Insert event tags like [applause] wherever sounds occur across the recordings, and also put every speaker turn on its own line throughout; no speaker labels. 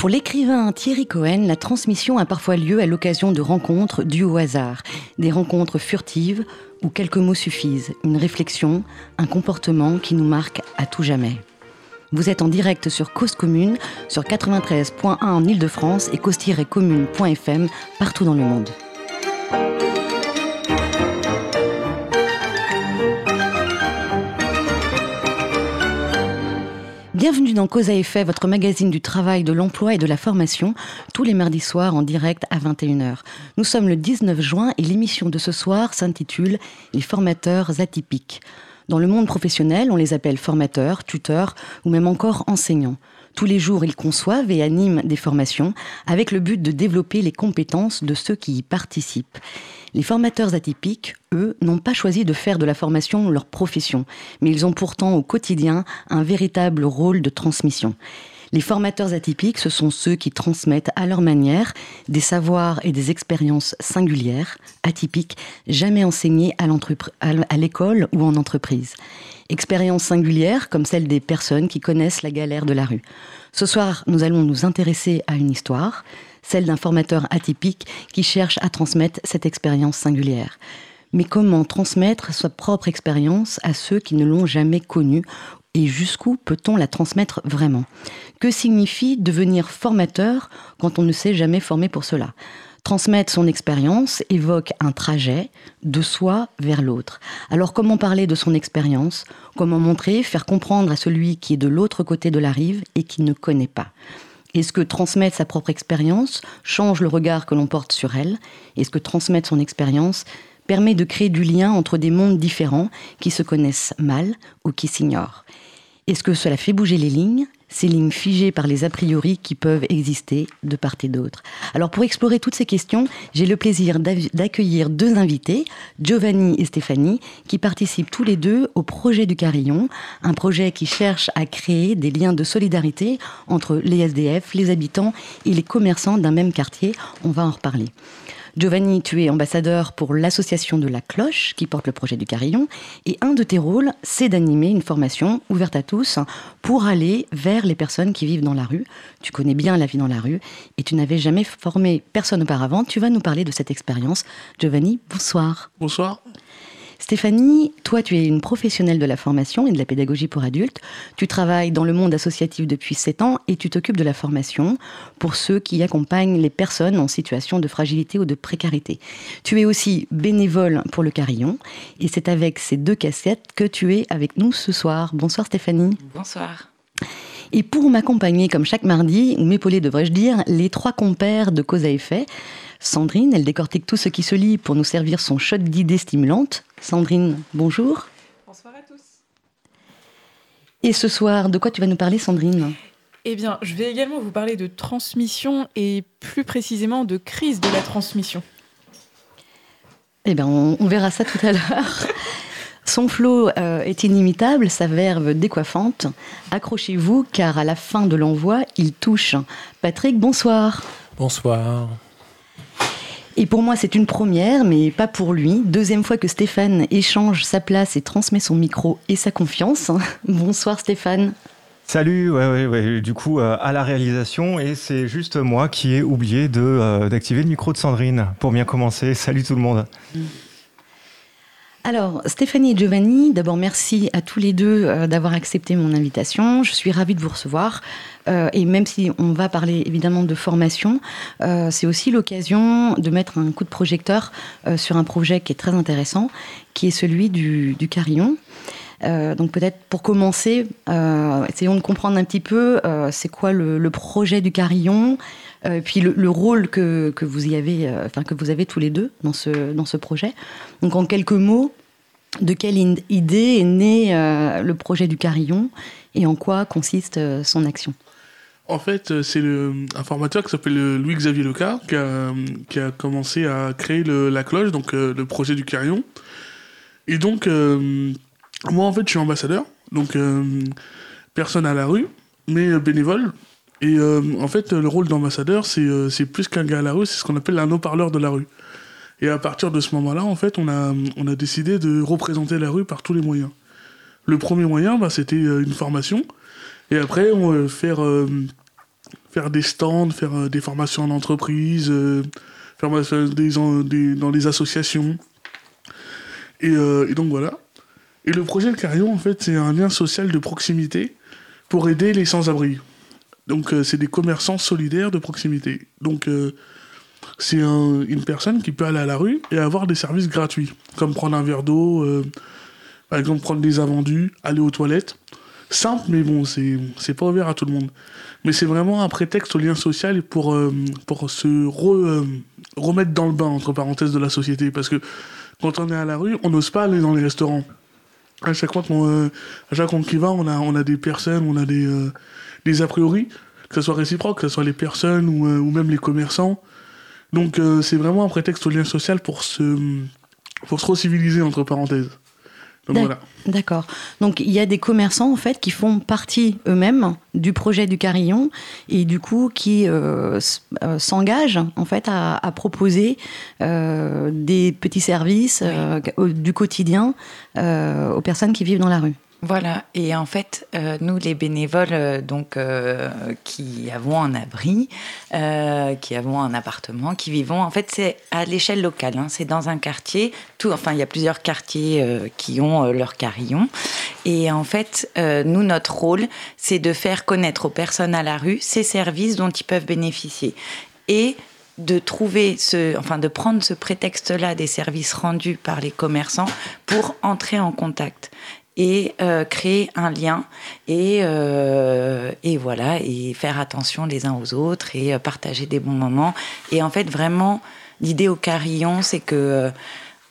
Pour l'écrivain Thierry Cohen, la transmission a parfois lieu à l'occasion de rencontres dues au hasard, des rencontres furtives où quelques mots suffisent, une réflexion, un comportement qui nous marque à tout jamais. Vous êtes en direct sur Cause Commune, sur 93.1 en Ile-de-France et cause-commune.fm partout dans le monde. Bienvenue dans Cause à effet, votre magazine du travail, de l'emploi et de la formation, tous les mardis soirs en direct à 21h. Nous sommes le 19 juin et l'émission de ce soir s'intitule Les formateurs atypiques. Dans le monde professionnel, on les appelle formateurs, tuteurs ou même encore enseignants. Tous les jours, ils conçoivent et animent des formations avec le but de développer les compétences de ceux qui y participent. Les formateurs atypiques, eux, n'ont pas choisi de faire de la formation leur profession, mais ils ont pourtant au quotidien un véritable rôle de transmission. Les formateurs atypiques, ce sont ceux qui transmettent à leur manière des savoirs et des expériences singulières, atypiques, jamais enseignées à l'école ou en entreprise. Expériences singulières comme celle des personnes qui connaissent la galère de la rue. Ce soir, nous allons nous intéresser à une histoire, celle d'un formateur atypique qui cherche à transmettre cette expérience singulière. Mais comment transmettre sa propre expérience à ceux qui ne l'ont jamais connue et jusqu'où peut-on la transmettre vraiment? Que signifie devenir formateur quand on ne s'est jamais formé pour cela? Transmettre son expérience évoque un trajet de soi vers l'autre. Alors comment parler de son expérience? Comment montrer, faire comprendre à celui qui est de l'autre côté de la rive et qui ne connaît pas? Est-ce que transmettre sa propre expérience change le regard que l'on porte sur elle? Est-ce que transmettre son expérience permet de créer du lien entre des mondes différents qui se connaissent mal ou qui s'ignorent? Est-ce que cela fait bouger les lignes? Ces lignes figées par les a priori qui peuvent exister de part et d'autre. Alors pour explorer toutes ces questions, j'ai le plaisir d'accueillir deux invités, Giovanni et Stéphanie, qui participent tous les deux au projet du Carillon, un projet qui cherche à créer des liens de solidarité entre les SDF, les habitants et les commerçants d'un même quartier. On va en reparler. Giovanni, tu es ambassadeur pour l'association de la cloche qui porte le projet du carillon. Et un de tes rôles, c'est d'animer une formation ouverte à tous pour aller vers les personnes qui vivent dans la rue. Tu connais bien la vie dans la rue et tu n'avais jamais formé personne auparavant. Tu vas nous parler de cette expérience. Giovanni, bonsoir.
Bonsoir.
Stéphanie, toi, tu es une professionnelle de la formation et de la pédagogie pour adultes. Tu travailles dans le monde associatif depuis 7 ans et tu t'occupes de la formation pour ceux qui accompagnent les personnes en situation de fragilité ou de précarité. Tu es aussi bénévole pour le Carillon et c'est avec ces deux cassettes que tu es avec nous ce soir. Bonsoir Stéphanie.
Bonsoir.
Et pour m'accompagner comme chaque mardi, ou m'épauler devrais-je dire, les trois compères de cause à effet. Sandrine, elle décortique tout ce qui se lit pour nous servir son shot d'idées stimulantes. Sandrine, bonjour.
Bonsoir à tous.
Et ce soir, de quoi tu vas nous parler, Sandrine?
Eh bien, je vais également vous parler de transmission et plus précisément de crise de la transmission.
Eh bien, on, verra ça tout à l'heure. [laughs] Son flot euh, est inimitable, sa verve décoiffante. Accrochez-vous, car à la fin de l'envoi, il touche. Patrick, bonsoir.
Bonsoir.
Et pour moi, c'est une première, mais pas pour lui. Deuxième fois que Stéphane échange sa place et transmet son micro et sa confiance. [laughs] Bonsoir Stéphane.
Salut, ouais, ouais, du coup, euh, à la réalisation, et c'est juste moi qui ai oublié de, euh, d'activer le micro de Sandrine pour bien commencer. Salut tout le monde.
Alors, Stéphanie et Giovanni, d'abord merci à tous les deux euh, d'avoir accepté mon invitation. Je suis ravie de vous recevoir. Euh, et même si on va parler évidemment de formation, euh, c'est aussi l'occasion de mettre un coup de projecteur sur un projet qui est très intéressant, qui est celui du, carillon. donc peut-être pour commencer, essayons de comprendre un petit peu c'est quoi le, projet du carillon, puis le, rôle que, que, vous y avez, enfin que vous avez tous les deux dans ce dans ce projet. Donc en quelques mots, de quelle idée est né le projet du carillon et en quoi consiste son action?
En fait, euh, c'est un formateur qui s'appelle euh, Louis-Xavier Leca qui a, commencé à créer la cloche, donc euh, le projet du carillon. Et donc, moi, en fait, je suis ambassadeur, donc personne à la rue, mais bénévole. Et en fait, le rôle d'ambassadeur, c'est plus qu'un gars à la rue, c'est ce qu'on appelle un haut-parleur de la rue. Et à partir de ce moment-là, en fait, on a, on a décidé de représenter la rue par tous les moyens. Le premier moyen, bah, c'était une formation. Et après, on va faire faire des stands, faire des formations en entreprise, faire des, dans les associations. Et, et, donc voilà. Et le projet Le Carillon, en fait, c'est un lien social de proximité pour aider les sans-abri. Donc c'est des commerçants solidaires de proximité. Donc c'est une personne qui peut aller à la rue et avoir des services gratuits, comme prendre un verre d'eau, euh, par exemple prendre des invendus, aller aux toilettes. Simple, mais bon, c'est pas ouvert à tout le monde. Mais c'est vraiment un prétexte au lien social pour, euh, se euh, remettre dans le bain, entre parenthèses, de la société. Parce que quand on est à la rue, on n'ose pas aller dans les restaurants. À chaque fois qu'on à chaque fois y va, on a, on a des personnes, on a des, des a priori, que ce soit réciproque, que ce soit les personnes ou, ou même les commerçants donc euh, c'est vraiment un prétexte au lien social pour se, pour se reciviliser, entre parenthèses.
D'accord. Donc il y a des commerçants en fait qui font partie eux-mêmes du projet du Carillon et du coup qui euh, euh, s'engagent en fait à, proposer des petits services du quotidien aux personnes qui vivent dans la rue.
Voilà, et en fait, euh, nous les bénévoles euh, donc euh, qui avons un abri, qui avons un appartement, qui vivons, en fait c'est à l'échelle locale, hein. c'est dans un quartier, tout, enfin il y a plusieurs quartiers qui ont leur carillon, et en fait nous notre rôle c'est de faire connaître aux personnes à la rue ces services dont ils peuvent bénéficier. Et de trouver ce, enfin de prendre ce prétexte-là des services rendus par les commerçants pour entrer en contact et euh, créer un lien et, euh, et voilà et faire attention les uns aux autres et euh, partager des bons moments. Et en fait vraiment l'idée au carillon c'est que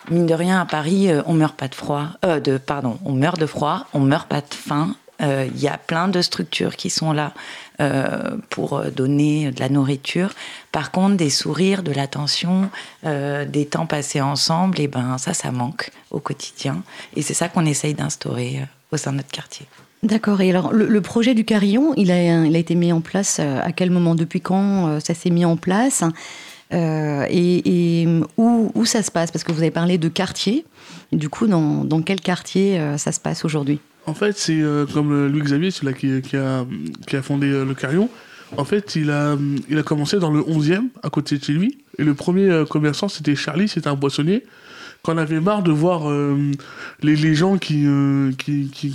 mine de rien à Paris on meurt pas de froid de pardon on meurt de froid on meurt pas de faim il y a plein de structures qui sont là euh, pour donner de la nourriture. Par contre, des sourires, de l'attention, euh, des temps passés ensemble, et ben ça, ça manque au quotidien. Et c'est ça qu'on essaye d'instaurer euh, au sein de notre quartier.
D'accord. Et alors, le, projet du carillon, il a, été mis en place à quel moment? Depuis quand ça s'est mis en place? Et, où, ça se passe? Parce que vous avez parlé de quartier. du coup, dans quel quartier ça se passe aujourd'hui?
En fait, c'est euh, comme Louis Xavier, celui-là qui, a, fondé euh, le Carillon. En fait, il a, commencé dans le 11e, à côté de chez lui. Et le premier euh, commerçant, c'était Charlie, c'était un boissonnier. Qu'on avait marre de voir les, gens qui,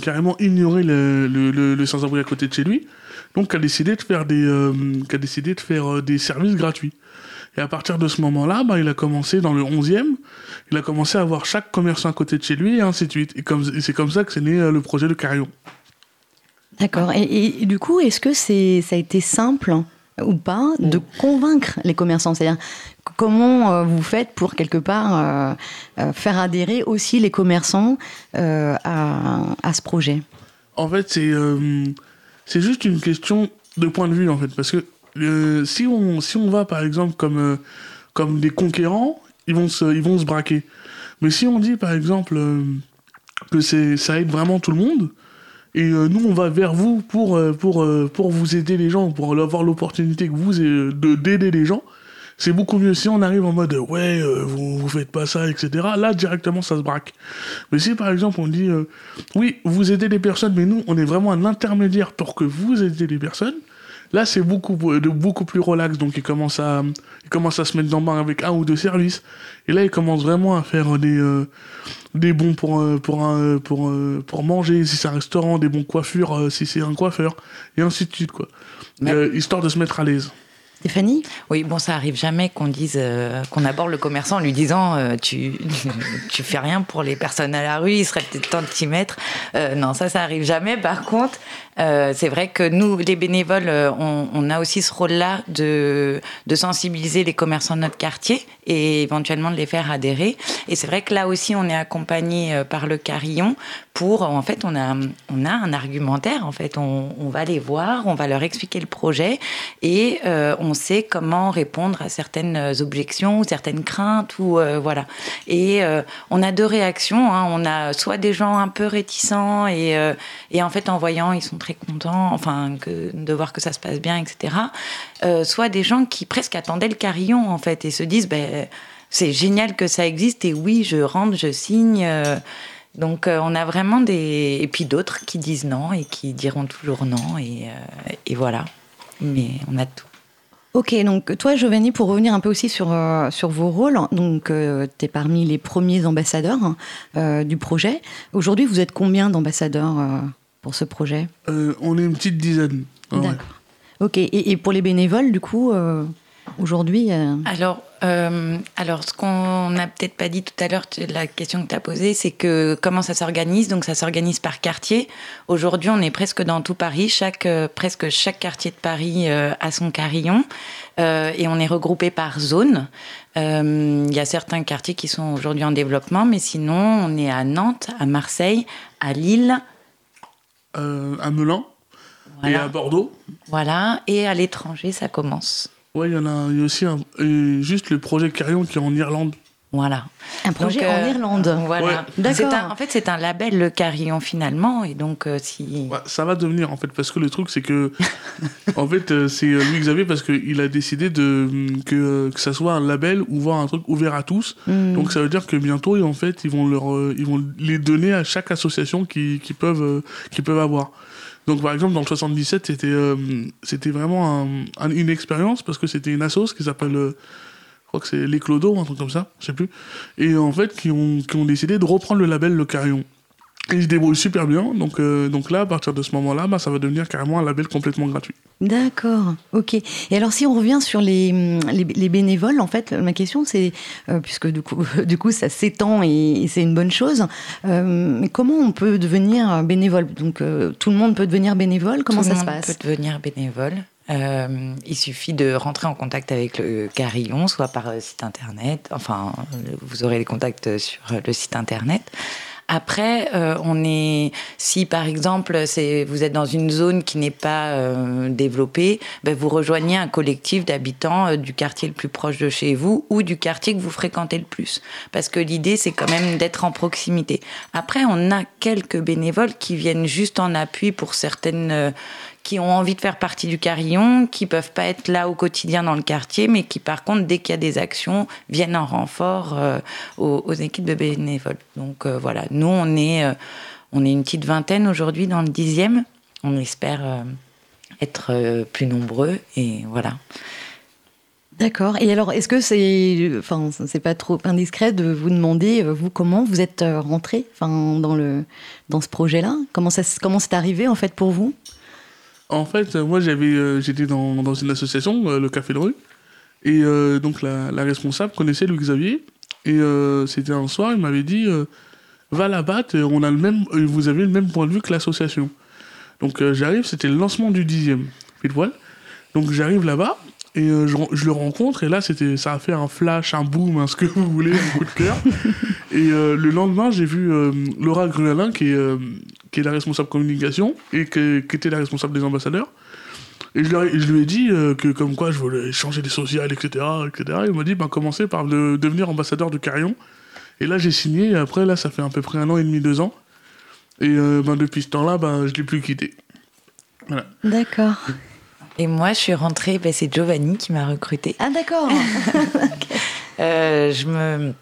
carrément ignoraient le, sans-abri à côté de chez lui. Donc, a décidé de faire des services gratuits. Et à partir de ce moment-là, bah, il a commencé dans le 11e, il a commencé à avoir chaque commerçant à côté de chez lui et ainsi de suite. Et, c'est comme ça que c'est né euh, le projet de Carillon.
D'accord. Et, du coup, est-ce que c'est, ça a été simple ou pas de convaincre les commerçants? C'est-à-dire, comment euh, vous faites pour quelque part euh, faire adhérer aussi les commerçants à, à, ce projet?
En fait, c'est, c'est juste une question de point de vue, en fait. Parce que si, on, si on va, par exemple, comme, comme des conquérants, ils vont se, ils vont se braquer. Mais si on dit par exemple euh, que c'est, ça aide vraiment tout le monde, et euh, nous on va vers vous pour, euh, pour, pour vous aider les gens, pour avoir l'opportunité que vous de, d'aider les gens, c'est beaucoup mieux si on arrive en mode ouais vous, vous faites pas ça etc là directement ça se braque mais si par exemple on dit oui vous aidez les personnes mais nous on est vraiment un intermédiaire pour que vous aidez les personnes Là, c'est beaucoup, de, beaucoup plus relax, donc il commence, à, il commence à se mettre dans le bain avec un ou deux services. Et là, il commence vraiment à faire des, euh, des bons pour, euh, pour, pour, euh, pour manger, si c'est un restaurant, des bons coiffures, si c'est un coiffeur, et ainsi de suite, quoi. histoire de se mettre à l'aise.
Stéphanie
Oui, bon, ça arrive jamais qu'on dise, qu'on aborde le commerçant en lui disant tu, [laughs] tu fais rien pour les personnes à la rue, il serait peut-être temps de t'y mettre. non, ça, ça arrive jamais. Par contre, euh, c'est vrai que nous, les bénévoles, euh, on, on a aussi ce rôle-là de, de, sensibiliser les commerçants de notre quartier et éventuellement de les faire adhérer. Et c'est vrai que là aussi, on est accompagné euh, par le Carillon pour, en fait, on a, on a un argumentaire. En fait, on, va les voir, on va leur expliquer le projet et euh, on sait comment répondre à certaines objections ou certaines craintes ou voilà. Et on a deux réactions. Hein. On a soit des gens un peu réticents et, et en fait, en voyant, ils sont très contents, enfin, de voir que ça se passe bien, etc. Euh, soit des gens qui presque attendaient le carillon, en fait, et se disent, ben, c'est génial que ça existe, et oui, je rentre, je signe. Euh. donc, euh, on a vraiment des. Et puis d'autres qui disent non et qui diront toujours non, et, et voilà. mais on a tout.
Ok, donc toi, Giovanni, pour revenir un peu aussi sur, euh, sur vos rôles, donc euh, tu es parmi les premiers ambassadeurs hein, euh, du projet. Aujourd'hui, vous êtes combien d'ambassadeurs euh, pour ce projet?
Euh, on est une petite dizaine. Ouais.
D'accord. Ok, et, et pour les bénévoles, du coup, euh, aujourd'hui euh,
Alors, euh, alors, ce qu'on n'a peut-être pas dit tout à l'heure, la question que tu as posée, c'est que comment ça s'organise Donc, ça s'organise par quartier. Aujourd'hui, on est presque dans tout Paris. Chaque, euh, presque chaque quartier de Paris euh, a son carillon. Et on est regroupé par zone. Il y a certains quartiers qui sont aujourd'hui en développement, mais sinon, on est à Nantes, à Marseille, à Lille.
À Melun et à Bordeaux.
voilà. Et à l'étranger, ça commence.
Ouais, il y en a, il y a aussi un, et juste le projet Carillon qui est en Irlande.
Voilà.
un projet
Donc, euh,
en Irlande.
Voilà.
Ouais.
D'accord.
Un- En fait, c'est un label, le carillon, finalement. Et donc, euh, si.
Ouais, ça va devenir en fait parce que le truc c'est que [laughs] en fait euh, c'est euh, Louis Xavier parce qu'il a décidé de hum, que, euh, que ça soit un label ou voir un truc ouvert à tous.
Hmm.
Donc ça veut dire que bientôt en fait ils vont leur euh, ils vont les donner à chaque association qui, qui peuvent euh, qui peuvent avoir. Donc par exemple dans le 77 c'était euh, c'était vraiment un- un- une expérience parce que c'était une assoce qui s'appelle euh, je crois que c'est les Clodos, un truc comme ça, je sais plus. Et en fait qui ont qui ont décidé de reprendre le label Le Carillon. Et ils se débrouillent super bien. Donc, euh, donc là, à partir de ce moment-là, bah, ça va devenir carrément un label complètement gratuit.
D'accord, ok. Et alors si on revient sur les, les, les bénévoles, en fait, ma question c'est, euh, puisque du coup, [laughs] du coup ça s'étend et, et c'est une bonne chose, euh, mais comment on peut devenir bénévole? Donc euh, tout le monde peut devenir bénévole, comment
Tout
ça
le
se
monde
passe?
peut devenir bénévole. Euh, il suffit de rentrer en contact avec le carillon, soit par site internet. Enfin, vous aurez les contacts sur le site internet. Après, euh, on est, si par exemple, vous êtes dans une zone qui n'est pas euh, développée, ben, vous rejoignez un collectif d'habitants euh, du quartier le plus proche de chez vous ou du quartier que vous fréquentez le plus. Parce que l'idée, c'est quand même d'être en proximité. Après, on a quelques bénévoles qui viennent juste en appui pour certaines euh, qui ont envie de faire partie du carillon, qui peuvent pas être là au quotidien dans le quartier, mais qui par contre, dès qu'il y a des actions, viennent en renfort euh, aux, équipes de bénévoles. Donc euh, voilà, nous on est, euh, on est une petite vingtaine aujourd'hui dans le dixième. On espère être plus nombreux et voilà.
D'accord. Et alors, est-ce que c'est, enfin, c'est pas trop indiscret de vous demander, vous, comment vous êtes rentré, enfin, dans le, dans ce projet-là? Comment ça, comment c'est arrivé en fait pour vous?
En fait, euh, moi, j'avais, euh, j'étais dans, dans une association, euh, le Café de rue, et donc la, responsable connaissait Louis Xavier, et c'était un soir, il m'avait dit, va là-bas, on a le même, vous avez le même point de vue que l'association. Donc j'arrive, c'était le lancement du dixième, pile poil. Donc j'arrive là-bas et euh, je, le rencontre et là c'était, ça a fait un flash, un boom, un ce que vous voulez, un coup de cœur. [laughs] et euh, le lendemain j'ai vu euh, Laura Grualin qui est, euh, qui est la responsable communication et que- qui était la responsable des ambassadeurs. Et je, leur je lui ai dit euh, que comme quoi je voulais changer des sociales, etc. etc. Il m'a dit, bah, commencez par de- devenir ambassadeur du Carillon. Et là, j'ai signé, et après, là, ça fait à peu près un an et demi, deux ans. Et euh, ben, depuis ce temps-là, ben, je l'ai plus quitté. Voilà.
D'accord.
Et moi, je suis rentrée, ben, c'est Giovanni qui m'a recrutée.
Ah d'accord. [laughs]
Euh, je me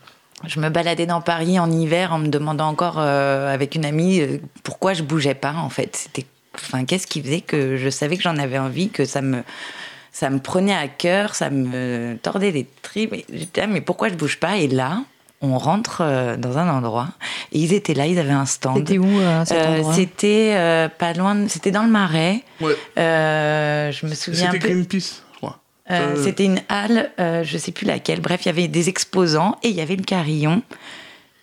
je me baladais dans Paris en hiver en me demandant encore euh, avec une amie euh, pourquoi je bougeais pas en fait. C'était enfin qu'est-ce qui faisait que je savais que j'en avais envie, que ça me ça me prenait à cœur, ça me tordait les tripes. J'étais là, mais pourquoi je bouge pas? Et là, on rentre euh, dans un endroit et ils étaient là, ils avaient un stand.
C'était où euh, cet
Euh,
endroit?
C'était euh, pas loin, de- c'était dans le Marais.
Ouais.
Euh, je me souviens
C'était
peu.
Greenpeace, je crois.
Euh,
Euh,
C'était une halle, euh, je sais plus laquelle. Bref, il y avait des exposants et il y avait le carillon.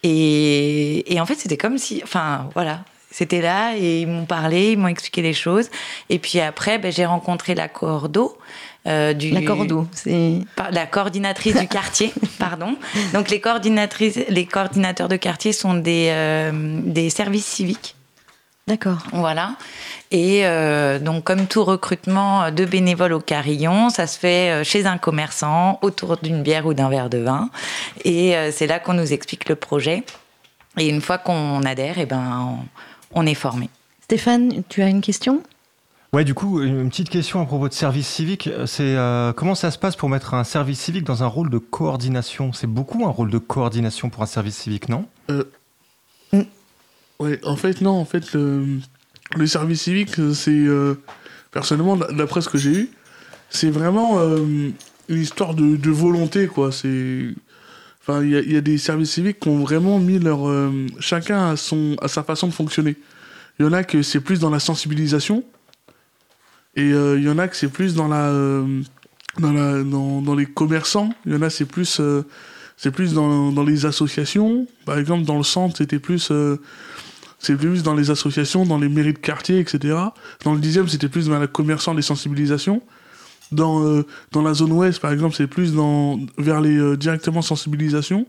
Et, et en fait, c'était comme si, enfin, voilà, c'était là et ils m'ont parlé, ils m'ont expliqué les choses. Et puis après, ben, j'ai rencontré la cordo. Euh, du,
La Cordo, c'est
la coordinatrice du quartier, [laughs] pardon. Donc les coordinatrices, les coordinateurs de quartier sont des, euh, des services civiques.
d'accord.
Voilà. Et euh, donc, comme tout recrutement de bénévoles au Carillon, ça se fait chez un commerçant, autour d'une bière ou d'un verre de vin. Et c'est là qu'on nous explique le projet. Et une fois qu'on adhère, eh ben, on, on est formé.
Stéphane, tu as une question?
Ouais, du coup, une petite question à propos de service civique. C'est euh, comment ça se passe pour mettre un service civique dans un rôle de coordination? C'est beaucoup un rôle de coordination pour un service civique, non?
Ouais, en fait, non, en fait, le, service civique, c'est. euh, personnellement, d'après ce que j'ai eu, c'est vraiment euh, une histoire de, volonté, quoi. C'est. Enfin, il y, y a des services civiques qui ont vraiment mis leur. euh, chacun à, son, à sa façon de fonctionner. Il y en a que c'est plus dans la sensibilisation. Et euh, il y en a que c'est plus dans la. euh, dans, la dans, dans les commerçants. Il y en a c'est plus. euh, c'est plus dans, dans les associations. Par exemple, dans le centre, c'était plus. c'est plus dans les associations, dans les mairies de quartier, etc. Dans le dixième, c'était plus dans la commerçant, les sensibilisations. Dans, dans la zone ouest, par exemple, c'est plus dans, vers les directement sensibilisation.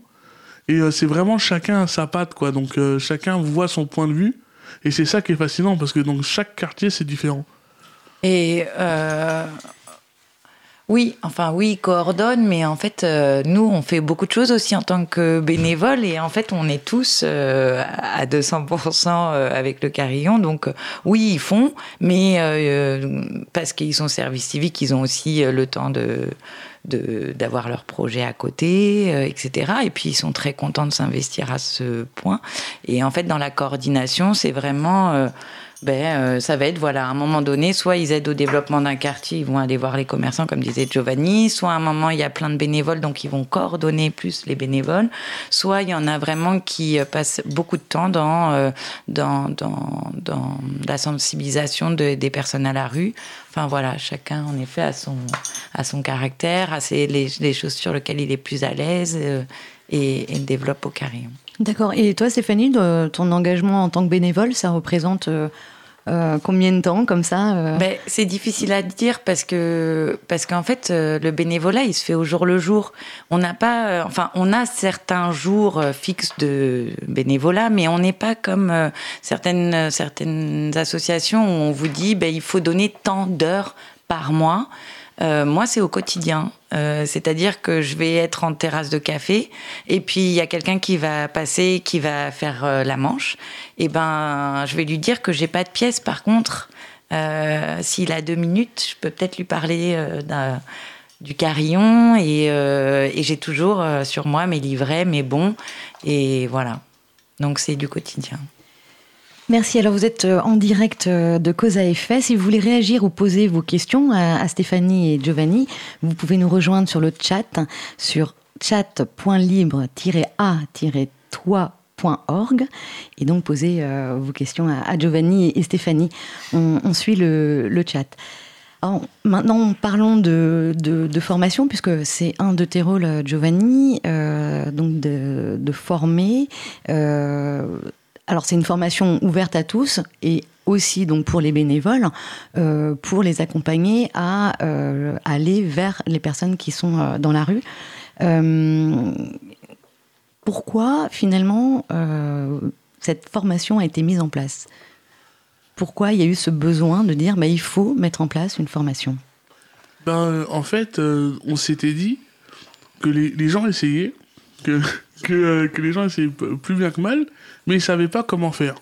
Et c'est vraiment chacun à sa patte, quoi. Donc chacun voit son point de vue. Et c'est ça qui est fascinant, parce que dans chaque quartier, c'est différent.
Et euh, oui, enfin oui, ils coordonnent, mais en fait, euh, nous, on fait beaucoup de choses aussi en tant que bénévoles, et en fait, on est tous euh, à 200% avec le carillon. Donc euh, oui, ils font, mais euh, parce qu'ils sont service civique, ils ont aussi euh, le temps de d'avoir leur projet à côté, euh, etc. Et puis ils sont très contents de s'investir à ce point. Et en fait, dans la coordination, c'est vraiment, euh, ben, euh, ça va être, voilà, à un moment donné, soit ils aident au développement d'un quartier, ils vont aller voir les commerçants, comme disait Giovanni, soit à un moment, il y a plein de bénévoles, donc ils vont coordonner plus les bénévoles, soit il y en a vraiment qui euh, passent beaucoup de temps dans, euh, dans, dans, dans la sensibilisation de- des personnes à la rue. Enfin voilà, chacun en effet a son, a son caractère, a ses, les, choses sur lesquelles il est plus à l'aise euh, et, et développe au carillon.
D'accord. Et toi, Stéphanie, ton engagement en tant que bénévole, ça représente euh, euh, combien de temps comme ça euh?
Ben, c'est difficile à dire parce que parce qu'en fait le bénévolat il se fait au jour le jour. On n'a pas enfin on a certains jours fixes de bénévolat mais on n'est pas comme certaines certaines associations où on vous dit ben il faut donner tant d'heures par mois. Moi, c'est au quotidien. Euh, C'est-à-dire que je vais être en terrasse de café et puis il y a quelqu'un qui va passer, qui va faire euh, la manche. Et ben, je vais lui dire que j'ai pas de pièce. Par contre, euh, s'il a deux minutes, je peux peut-être lui parler du carillon et, et j'ai toujours sur moi mes livrets, mes bons et voilà. Donc c'est du quotidien.
Merci. Alors, vous êtes euh, en direct euh, de Cause à effet. Si vous voulez réagir ou poser vos questions à, Stéphanie et Giovanni, vous pouvez nous rejoindre sur le chat sur chat.libre-a-toi.org et donc poser euh, vos questions à, Giovanni et Stéphanie. On, suit le, chat. Alors, maintenant, parlons de, formation, puisque c'est un de tes rôles, Giovanni, donc de, former. Alors, c'est une formation ouverte à tous et aussi donc pour les bénévoles, euh, pour les accompagner à euh, aller vers les personnes qui sont euh, dans la rue. Pourquoi finalement cette formation a été mise en place? Pourquoi il y a eu ce besoin de dire bah, il faut mettre en place une formation?
Ben, en fait, on s'était dit que les, les gens essayaient, que, que, euh, que les gens essayaient plus bien que mal, mais ils savaient pas comment faire.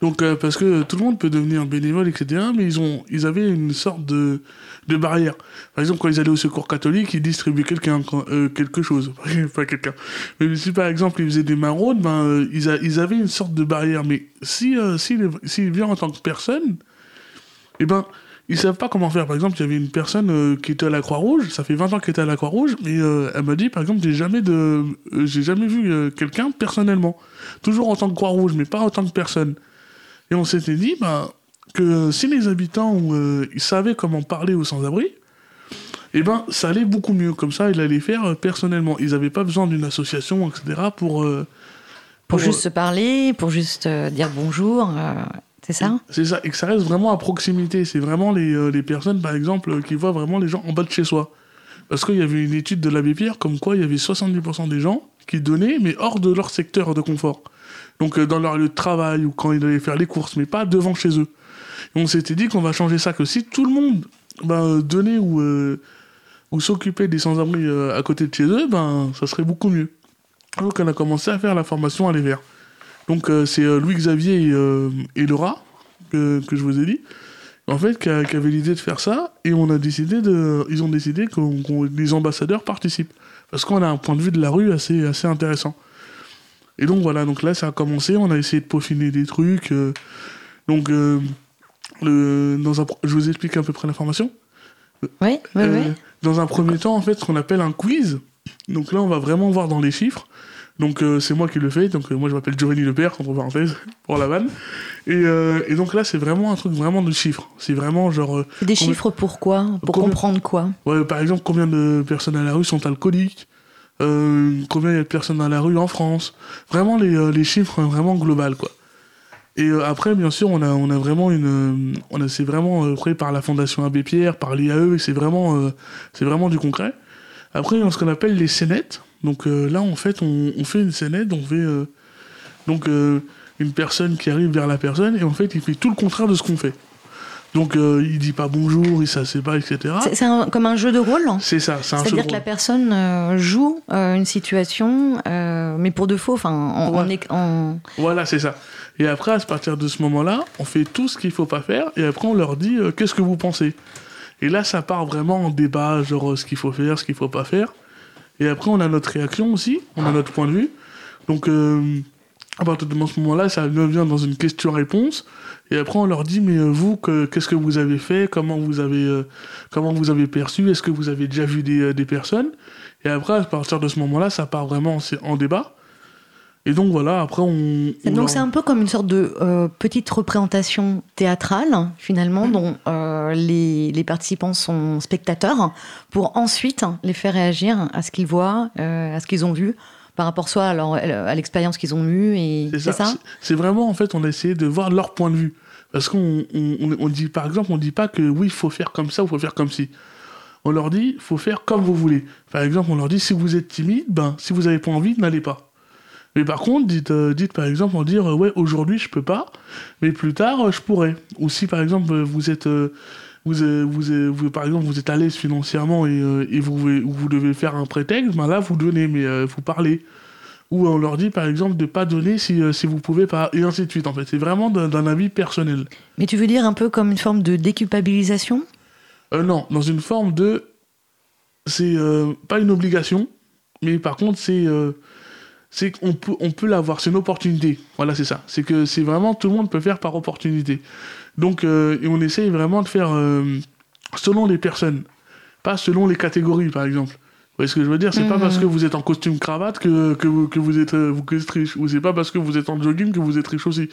Donc, euh, parce que tout le monde peut devenir bénévole, etc., mais ils, ont, ils avaient une sorte de, de barrière. Par exemple, quand ils allaient au secours catholique, ils distribuaient quelqu'un, euh, quelque chose. [laughs] pas quelqu'un. Mais si par exemple ils faisaient des maraudes, ben, ils, avaient une sorte de barrière. Mais si, s'il s'il vient en tant que personne, eh ben, ils savent pas comment faire. Par exemple, il y avait une personne euh, qui était à la Croix-Rouge, ça fait 20 ans qu'elle était à la Croix-Rouge, mais euh, elle m'a dit, par exemple, j'ai jamais, de, euh, j'ai jamais vu quelqu'un personnellement. Toujours en tant que Croix-Rouge, mais pas en tant que personne. Et on s'était dit bah, que si les habitants ils savaient comment parler aux sans-abri, eh ben, ça allait beaucoup mieux. Comme ça, ils allaient faire personnellement. Ils n'avaient pas besoin d'une association, etc. pour.
Pour juste se parler, pour juste dire bonjour, c'est ça?
C'est ça, et que ça reste vraiment à proximité. C'est vraiment les, euh, les personnes, par exemple, euh, qui voient vraiment les gens en bas de chez soi. Parce qu'il y avait une étude de l'abbé Pierre comme quoi il y avait 70% des gens qui donnaient, mais hors de leur secteur de confort. Donc euh, dans leur lieu de travail ou quand ils allaient faire les courses, mais pas devant chez eux. Et on s'était dit qu'on va changer ça, que si tout le monde ben, donnait ou, ou s'occupait des sans-abri à côté de chez eux, ben, ça serait beaucoup mieux. Donc on a commencé à faire la formation à les. Donc euh, c'est euh, Louis-Xavier et, euh, et Laura que, que je vous ai dit, en fait, qui, avait l'idée de faire ça, et on a décidé de, ils ont décidé que les ambassadeurs participent, parce qu'on a un point de vue de la rue assez, assez intéressant. Et donc voilà, donc là ça a commencé, on a essayé de peaufiner des trucs. euh, donc, euh, le, dans un, je vous explique à peu près la formation.
Oui, oui,
Euh,
oui.
Dans un premier temps, en fait, ce qu'on appelle un quiz. Donc là, on va vraiment voir dans les chiffres. Donc euh, c'est moi qui le fais. Donc euh, moi, je m'appelle Giovanni Lepère, entre parenthèses, [laughs] pour la vanne. Et, euh, et donc là, c'est vraiment un truc vraiment de chiffres. C'est vraiment genre,
Des
combien-
chiffres pourquoi Pour
combien-
comprendre quoi?
Ouais, par exemple, combien de personnes à la rue sont alcooliques? Combien il y a de personnes à la rue en France? Vraiment les, les chiffres hein, vraiment global, quoi. Et après, bien sûr, on a, on a vraiment une. on a, c'est vraiment créé par la Fondation Abbé Pierre, par l'IAE, et c'est vraiment, c'est vraiment du concret. Après, il y a ce qu'on appelle les scénettes. Donc euh, là, en fait, on, on fait une scénette, on fait. euh, donc, euh, une personne qui arrive vers la personne, et en fait, il fait tout le contraire de ce qu'on fait. Donc, il dit pas bonjour, il s'assied pas, etc.
C'est comme un jeu de rôle
C'est ça, c'est un jeu de
C'est-à-dire que la personne joue une situation, mais pour de faux, enfin, en, en
Ouais.
éc- en-
Voilà, c'est ça. Et après, à partir de ce moment-là, on fait tout ce qu'il faut pas faire, et après, on leur dit qu'est-ce que vous pensez? Et là, ça part vraiment en débat, genre ce qu'il faut faire, ce qu'il faut pas faire. Et après, on a notre réaction aussi, on a notre point de vue. Donc, euh, à partir de ce moment-là, ça devient dans une question-réponse. Et après, on leur dit, mais euh, vous, que- qu'est-ce que vous avez fait? Comment vous avez, euh, comment vous avez perçu? Est-ce que vous avez déjà vu des, euh, des personnes? Et après, à partir de ce moment-là, ça part vraiment en débat. Et donc, voilà, après, on... on
Donc c'est un peu comme une sorte de euh, petite représentation théâtrale, finalement, dont euh, les, les participants sont spectateurs, pour ensuite les faire réagir à ce qu'ils voient, euh, à ce qu'ils ont vu, par rapport soit à, leur- à l'expérience qu'ils ont eue. Et
C'est
c'est
ça.
ça,
C'est- C'est vraiment, en fait, on a essayé de voir leur point de vue. Parce qu'on on, dit, par exemple, on dit pas que oui, il faut faire comme ça ou il faut faire comme ci. On leur dit, il faut faire comme vous voulez. Par exemple, on leur dit, si vous êtes timide, ben, si vous n'avez pas envie, n'allez pas. Mais par contre, dites, euh, dites par exemple, en dire, euh, ouais, aujourd'hui, je peux pas, mais plus tard, euh, je pourrais. Ou si, par exemple, vous êtes... vous, vous, vous- par exemple, vous êtes à l'aise financièrement et, euh, et vous, vous devez faire un prétexte, ben là, vous donnez, mais euh, vous parlez ou on leur dit par exemple de pas donner si, si vous pouvez pas, et ainsi de suite en fait. C'est vraiment d'un avis personnel.
Mais tu veux dire un peu comme une forme de déculpabilisation?
Euh, non, dans une forme de. C'est pas une obligation, mais par contre c'est. C'est qu'on peut, on peut l'avoir, c'est une opportunité. Voilà, c'est ça. C'est que c'est vraiment tout le monde peut faire par opportunité. Donc, euh, et on essaye vraiment de faire euh, selon les personnes, pas selon les catégories, par exemple. Vous voyez ce que je veux dire? C'est pas
Mhm.
parce que vous êtes en costume cravate que, que, vous, que vous êtes euh, vous, que êtes riche, ou c'est pas parce que vous êtes en jogging que vous êtes riche aussi.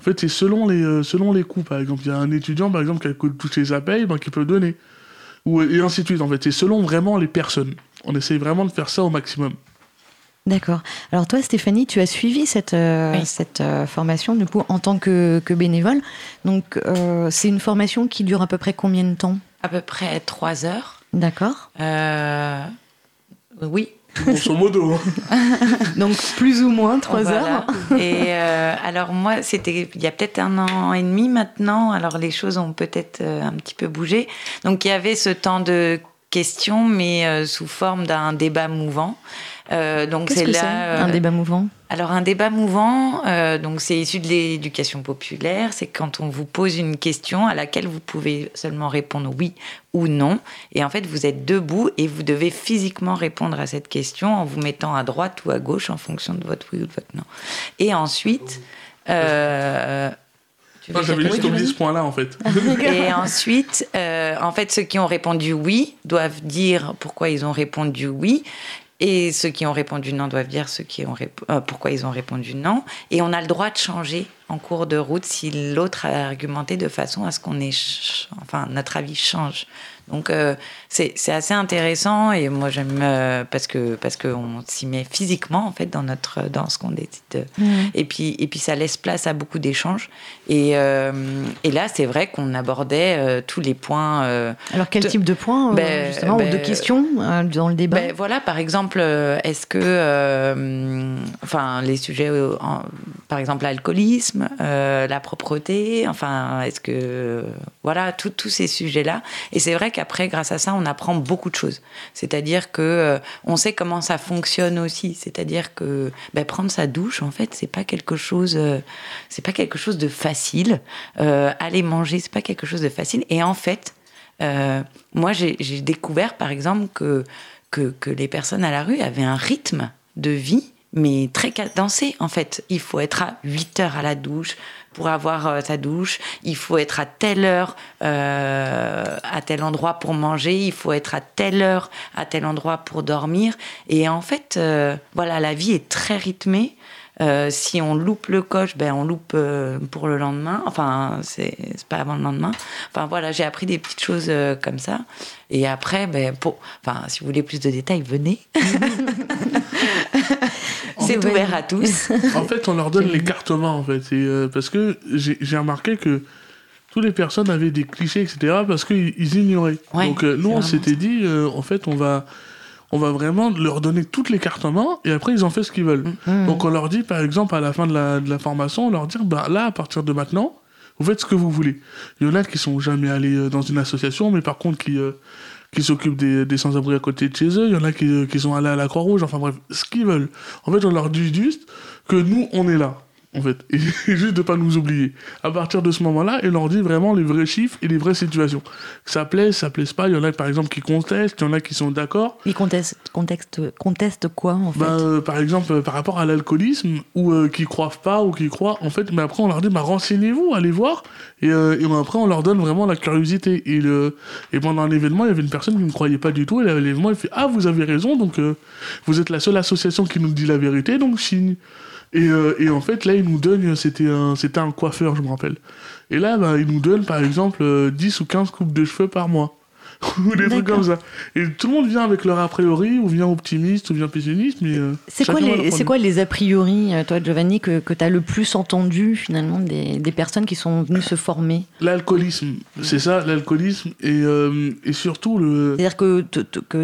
En fait, c'est selon les selon les coûts. Par exemple, il y a un étudiant, par exemple, qui a touché sa paye, ben, qui peut donner, ou et ainsi de suite. En fait, c'est selon vraiment les personnes. On essaye vraiment de faire ça au maximum.
D'accord. Alors toi, Stéphanie, tu as suivi cette, euh,
Oui.
cette euh, formation du coup en tant que, que bénévole. Donc euh, c'est une formation qui dure à peu près combien de temps?
À peu près trois heures.
D'accord.
Euh, oui.
Grosso modo. [laughs]
Donc plus ou moins trois
Voilà.
heures.
Et euh, alors moi, c'était il y a peut-être un an et demi maintenant. Alors les choses ont peut-être un petit peu bougé. Donc il y avait ce temps de questions, mais euh, sous forme d'un débat mouvant. Euh, donc c'est là. euh,
un débat mouvant?
Alors un débat mouvant, euh, donc c'est issu de l'éducation populaire. C'est quand on vous pose une question à laquelle vous pouvez seulement répondre oui ou non. Et en fait, vous êtes debout et vous devez physiquement répondre à cette question en vous mettant à droite ou à gauche en fonction de votre oui ou de votre non. Et ensuite, euh, tu
j'avais juste oublié ce point-là, en fait.
et ensuite, euh, en fait, ceux qui ont répondu oui doivent dire pourquoi ils ont répondu oui. Et ceux qui ont répondu non doivent dire ceux qui ont euh, pourquoi ils ont répondu non. Et on a le droit de changer en cours de route si l'autre a argumenté de façon à ce qu'on enfin, notre avis change. Donc euh, c'est assez intéressant et moi j'aime euh, parce que parce qu'on s'y met physiquement en fait dans notre dans ce qu'on décide. de- et puis, et puis ça laisse place à beaucoup d'échanges. Et, euh, et là, c'est vrai qu'on abordait euh, tous les points.
Alors quel
de-
type de points
Ben,
justement ou de
ben,
questions dans le débat?
Ben, voilà, par exemple, est-ce que, enfin, les sujets, en- par exemple, l'alcoolisme, la propreté, enfin, est-ce que, voilà, tous ces sujets-là. Et c'est vrai qu'après, grâce à ça, on apprend beaucoup de choses. C'est-à-dire que euh, on sait comment ça fonctionne aussi. C'est-à-dire que ben, prendre sa douche, en fait, c'est pas quelque chose, euh, c'est pas quelque chose de facile. Euh, aller manger, c'est pas quelque chose de facile. Et en fait, moi, j'ai j'ai découvert, par exemple, que, que, que les personnes à la rue avaient un rythme de vie mais très cadencé en fait. Il faut être à 8 heures à la douche pour avoir euh, sa douche, il faut être à telle heure euh, à tel endroit pour manger, il faut être à telle heure à tel endroit pour dormir. Et en fait, euh, voilà, la vie est très rythmée. Euh, si on loupe le coche, ben on loupe euh, pour le lendemain. Enfin, c'est pas avant le lendemain. Enfin voilà, j'ai appris des petites choses euh, comme ça. Et après, ben, pour, enfin, si vous voulez plus de détails, venez. [laughs] c'est ouvert à tous. [laughs]
En fait, on leur donne les cartes en fait. Et, euh, parce que j'ai remarqué que toutes les personnes avaient des clichés, etc. parce qu'ils ils ignoraient.
Ouais,
Donc euh, nous, on s'était dit, euh, en fait, on va, on va vraiment leur donner toutes les cartes en main et après, ils en font ce qu'ils veulent.
Mm.
Donc on leur dit, par exemple, à la fin de la, de la formation, on leur dit, bah, là, à partir de maintenant, vous faites ce que vous voulez. Il y en a qui sont jamais allés euh, dans une association, mais par contre qui, euh, qui s'occupent des, des sans-abri à côté de chez eux. Il y en a qui, euh, qui sont allés à la Croix-Rouge, enfin bref, ce qu'ils veulent. En fait, on leur dit juste que nous, on est là. En fait, et [laughs] juste de pas nous oublier. À partir de ce moment-là, ils leur dit vraiment les vrais chiffres et les vraies situations. Que ça plaise, ça plaise pas. Il y en a par exemple qui contestent, il y en a qui sont d'accord.
Ils contestent, contestent, contestent quoi en fait?
Bah, euh, par exemple, euh, par rapport à l'alcoolisme, ou euh, qui croient pas, ou qui croient, en fait, mais après on leur dit, bah, renseignez-vous, allez voir, et, euh, et après on leur donne vraiment la curiosité. Et, le, et pendant l'événement, il y avait une personne qui ne croyait pas du tout, et à l'événement, il fait, ah, vous avez raison, donc euh, vous êtes la seule association qui nous dit la vérité, donc signe. Et, euh, et en fait, là, il nous donne, c'était un, coiffeur, je me rappelle. Et là, bah, il nous donne, par exemple, euh, 10 ou 15 coupes de cheveux par mois. [laughs] ou des trucs comme ça. Et tout le monde vient avec leur a priori, ou vient optimiste, ou vient pessimiste, mais. euh,
C'est quoi, les,
le
c'est
prendre.
quoi les a priori, euh, toi Giovanni, que, que tu as le plus entendu finalement des, des personnes qui sont venues se former?
L'alcoolisme, c'est ça, l'alcoolisme, et, euh, et surtout le.
C'est-à-dire que,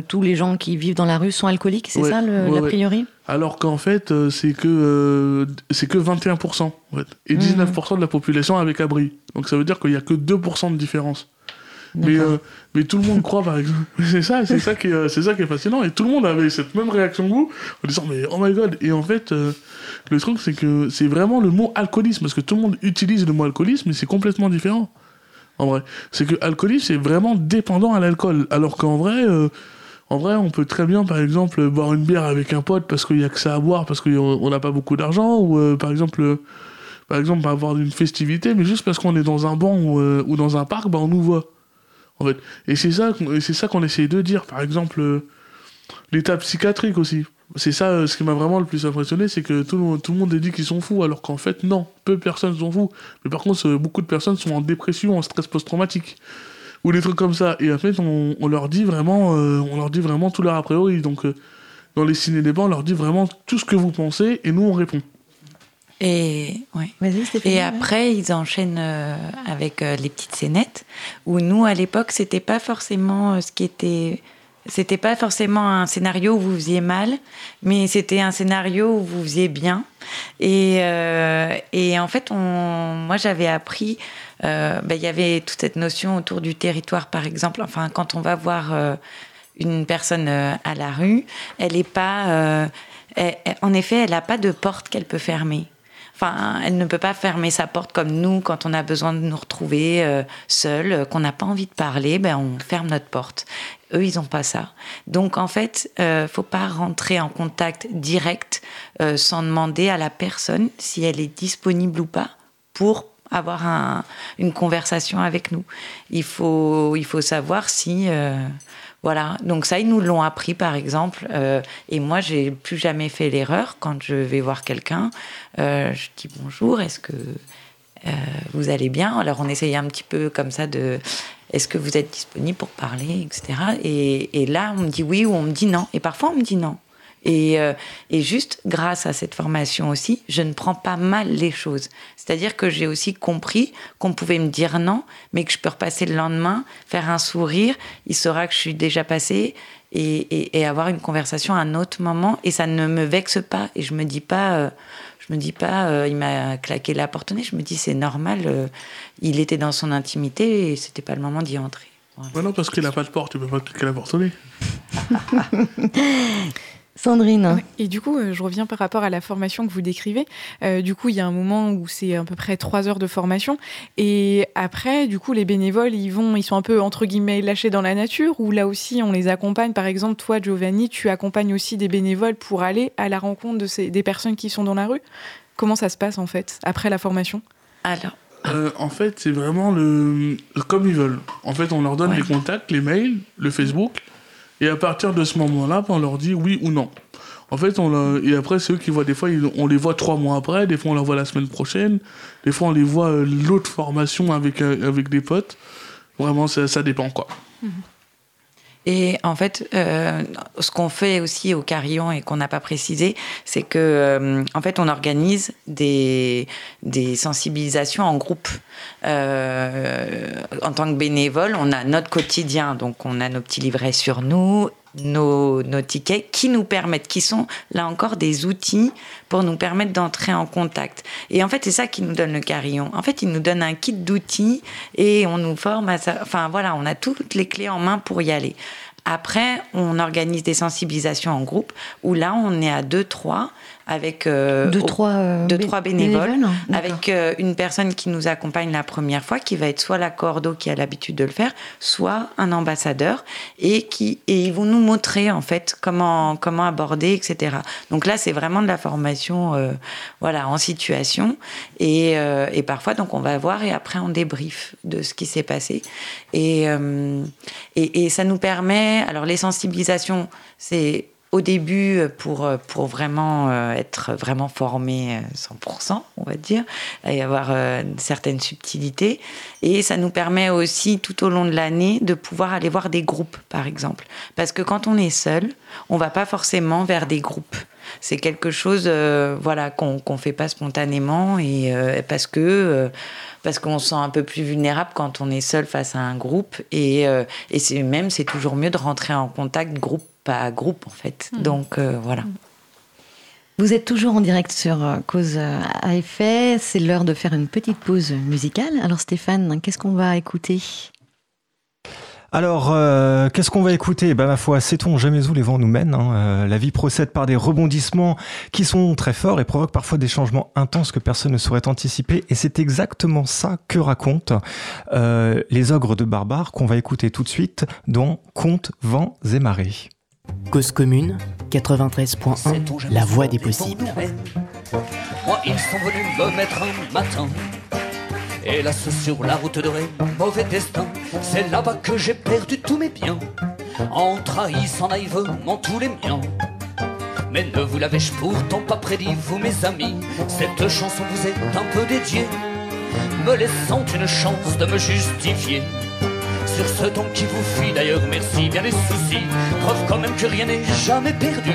tous les gens qui vivent dans la rue sont alcooliques, c'est
Ouais,
ça le,
ouais,
l'a
ouais.
priori?
Alors qu'en fait, c'est que, euh, c'est que 21%, en fait, et 19% de la population avec abri. Donc ça veut dire qu'il n'y a que 2% de différence. Mais, euh, mais tout le monde croit, par exemple. [laughs] C'est ça, c'est ça, qui est, c'est ça qui est fascinant. Et tout le monde avait cette même réaction que vous, en disant, mais oh my god. Et en fait, euh, le truc, c'est que c'est vraiment le mot alcoolisme, parce que tout le monde utilise le mot alcoolisme, mais c'est complètement différent. En vrai. C'est que alcoolisme, c'est vraiment dépendant à l'alcool. Alors qu'en vrai, euh, en vrai, on peut très bien, par exemple, boire une bière avec un pote parce qu'il n'y a que ça à boire, parce qu'on on n'a pas beaucoup d'argent, ou euh, par exemple. euh, par exemple, avoir une festivité, mais juste parce qu'on est dans un banc ou, euh, ou dans un parc, bah, on nous voit. En fait. Et c'est ça, c'est ça qu'on essaye de dire. Par exemple, euh, l'état psychiatrique aussi. C'est ça, euh, ce qui m'a vraiment le plus impressionné, c'est que tout, le- tout le monde a dit qu'ils sont fous, alors qu'en fait, non, peu de personnes sont fous. Mais par contre, euh, beaucoup de personnes sont en dépression, en stress post-traumatique. Ou des trucs comme ça. Et en fait, on, leur dit vraiment, on leur dit vraiment tout leur a priori. Donc, dans les ciné-débats, on leur dit vraiment tout ce que vous pensez, et nous, on répond.
Et, ouais. Après, ils enchaînent euh, avec euh, les petites scénettes, où nous, à l'époque, c'était pas forcément euh, ce qui était. C'était pas forcément un scénario où vous faisiez mal, mais c'était un scénario où vous faisiez bien. Et, et en fait, on, moi, j'avais appris. ben, Il y avait toute cette notion autour du territoire, par exemple. Enfin, quand on va voir une personne à la rue, elle est pas. elle- en effet, elle n'a pas de porte qu'elle peut fermer. Enfin, elle ne peut pas fermer sa porte comme nous quand on a besoin de nous retrouver euh, seuls, euh, qu'on n'a pas envie de parler, ben on ferme notre porte. Eux, ils n'ont pas ça. Donc en fait, euh, faut pas rentrer en contact direct euh, sans demander à la personne si elle est disponible ou pas pour avoir un- une conversation avec nous. Il faut, il faut savoir si euh, voilà, donc ça, ils nous l'ont appris, par exemple. euh, et moi, j'ai plus jamais fait l'erreur quand je vais voir quelqu'un. euh, je dis bonjour, est-ce que euh, vous allez bien? Alors, on essayait un petit peu comme ça de est-ce que vous êtes disponible pour parler, etc. Et, et là, on me dit oui ou on me dit non. Et parfois, on me dit non. Et, euh, et juste grâce à cette formation aussi, je ne prends pas mal les choses. C'est-à-dire que j'ai aussi compris qu'on pouvait me dire non, mais que je peux repasser le lendemain, faire un sourire, il saura que je suis déjà passée et, et- et avoir une conversation à un autre moment. Et ça ne me vexe pas. Et je me dis pas, euh, je me dis pas, euh, il m'a claqué la porte au nez. Je me dis c'est normal. euh, il était dans son intimité et c'était pas le moment d'y entrer. Voilà.
Non, parce qu'il n'a pas de porte, tu peux pas cliquer la porte au nez. [laughs]
Sandrine.
Et du coup, euh, je reviens par rapport à la formation que vous décrivez. Euh, du coup, il y a un moment où c'est à peu près trois heures de formation. Et après, du coup, les bénévoles, ils vont, ils sont un peu, entre guillemets, lâchés dans la nature, ou là aussi, on les accompagne. Par exemple, toi, Giovanni, tu accompagnes aussi des bénévoles pour aller à la rencontre de ces, des personnes qui sont dans la rue. Comment ça se passe, en fait, après la formation?
Alors,
Euh, en fait, c'est vraiment le comme ils veulent. En fait, on leur donne
Ouais.
les contacts, les mails, le Facebook, et à partir de ce moment-là, on leur dit oui ou non. En fait, on et après, ceux qui voient des fois, on les voit trois mois après, des fois on les voit la semaine prochaine, des fois on les voit euh, l'autre formation avec euh, avec des potes. Vraiment, ça, ça dépend quoi.
Et en fait, euh, ce qu'on fait aussi au Carillon et qu'on n'a pas précisé, c'est que euh, en fait, on organise des, sensibilisations en groupe. Euh, en tant que bénévole, on a notre quotidien, donc on a nos petits livrets sur nous, nos, nos tickets qui nous permettent, qui sont là encore des outils pour nous permettre d'entrer en contact. Et en fait, c'est ça qui nous donne le carillon. En fait, il nous donne un kit d'outils et on nous forme à ça. Enfin voilà, on a toutes les clés en main pour y aller. Après, on organise des sensibilisations en groupe où là, on est à 2-3 avec euh,
Deux, trois, euh,
deux, trois bénévoles,
D'accord.
avec euh, une personne qui nous accompagne la première fois, qui va être soit la cordeau qui a l'habitude de le faire, soit un ambassadeur, et qui et ils vont nous montrer en fait comment comment aborder, etc. Donc là, c'est vraiment de la formation, voilà, en situation, et, et parfois donc on va voir et après on débrief de ce qui s'est passé, et, et et ça nous permet, alors les sensibilisations, c'est au début pour, pour vraiment euh, être vraiment formé euh, 100%, on va dire, et avoir euh, certaines subtilités. Et ça nous permet aussi tout au long de l'année de pouvoir aller voir des groupes, par exemple. Parce que quand on est seul, on va pas forcément vers des groupes. C'est quelque chose euh, voilà, qu'on qu'on fait pas spontanément et euh, parce que euh, parce qu'on se sent un peu plus vulnérable quand on est seul face à un groupe et, euh, et même c'est toujours mieux de rentrer en contact groupe à groupe en fait. Donc euh, voilà.
Vous êtes toujours en direct sur euh, Cause euh, à effet. C'est l'heure de faire une petite pause musicale. Alors Stéphane, qu'est-ce qu'on va écouter?
Alors, euh, qu'est-ce qu'on va écouter? Bah ma foi, sait-on jamais où les vents nous mènent hein Euh, La vie procède par des rebondissements qui sont très forts et provoquent parfois des changements intenses que personne ne saurait anticiper. Et c'est exactement ça que racontent euh, les ogres de barbares qu'on va écouter tout de suite dans Contes, vents et marées.
Cause commune 93.1 La voix des possibles.
Moi, ils sont venus me mettre un matin. Hélas, sur la route de Rennes, mauvais destin. C'est là-bas que j'ai perdu tous mes biens. En trahissant naïvement tous les miens. Mais ne vous l'avais-je pourtant pas prédit, vous mes amis? Cette chanson vous est un peu dédiée Me laissant une chance de me justifier Sur ce ton qui vous fuit. D'ailleurs, merci bien les soucis. Preuve quand même que rien n'est jamais perdu.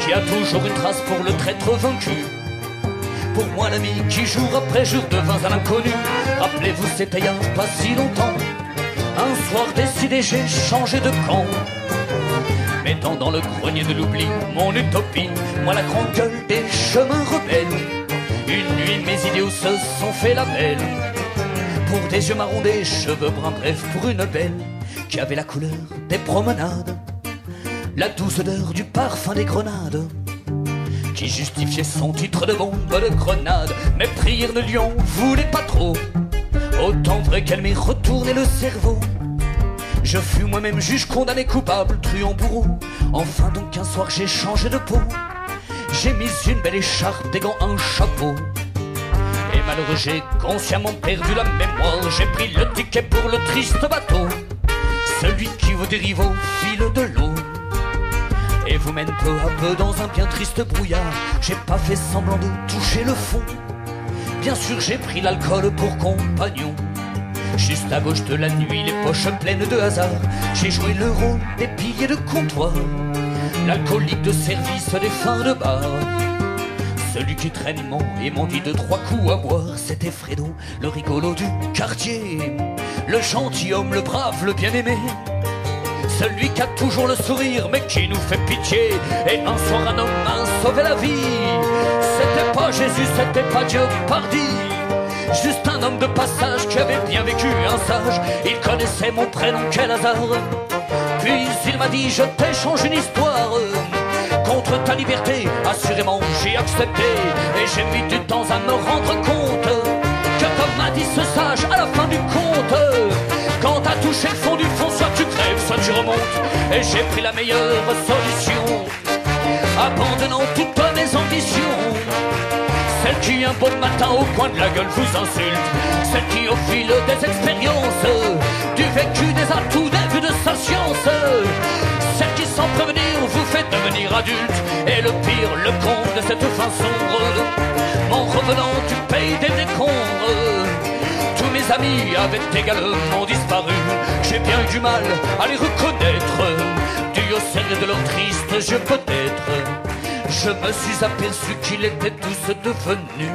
Qu'il y a toujours une trace pour le traître vaincu. Pour moi l'ami qui jour après jour devint un inconnu. Rappelez-vous c'était il y a pas si longtemps. Un soir décidé j'ai changé de camp. Mettant dans le grenier de l'oubli mon utopie. Moi la grande gueule des chemins rebelles. Une nuit mes idéaux se sont fait la belle Pour des yeux marrons, des cheveux bruns, bref pour une belle Qui avait la couleur des promenades La douce odeur du parfum des grenades qui justifiait son titre de bombe de grenade. Mais prière ne lui en voulait pas trop. Autant vrai qu'elle m'ait retourné le cerveau. Je fus moi-même juge condamné coupable, truand bourreau. Enfin donc un soir j'ai changé de peau. J'ai mis une belle écharpe, des gants, un chapeau. Malheureux j'ai consciemment perdu la mémoire. J'ai pris le ticket pour le triste bateau. Celui qui vous dérive au fil de l'eau et vous mène peu à peu dans un bien triste brouillard. J'ai pas fait semblant de toucher le fond. Bien sûr, j'ai pris l'alcool pour compagnon. Juste à gauche de la nuit, les poches pleines de hasard. J'ai joué le rôle des piliers de comptoir. L'alcoolique de service des fins de bar. Celui qui traîne mon et m'en dit de trois coups à boire, c'était Fredo, le rigolo du quartier. Le gentilhomme, le brave, le bien-aimé. Celui qui a toujours le sourire mais qui nous fait pitié. Et un soir un homme a sauvé la vie. C'était pas Jésus, c'était pas Dieu, pardi Juste un homme de passage qui avait bien vécu un sage. Il connaissait mon prénom, quel hasard. Puis il m'a dit je t'échange une histoire contre ta liberté, assurément j'ai accepté. Et j'ai mis du temps à me rendre compte que comme m'a dit ce sage à la fin du conte, quand t'as touché le fond du fond, soit tu crèves, soit tu remontes. Et j'ai pris la meilleure solution, abandonnant toutes mes ambitions. Celle qui un beau matin au coin de la gueule vous insulte, celle qui au fil des expériences, du vécu, des atouts, des vues de sa science, celle qui sans prévenir devenir adulte, et le pire, le con de cette fin sombre, en revenant du pays des décombres. Tous mes amis avaient également disparu, j'ai bien eu du mal à les reconnaître, dû au sel de leur triste jeu peut-être je me suis aperçu qu'ils étaient tous devenus.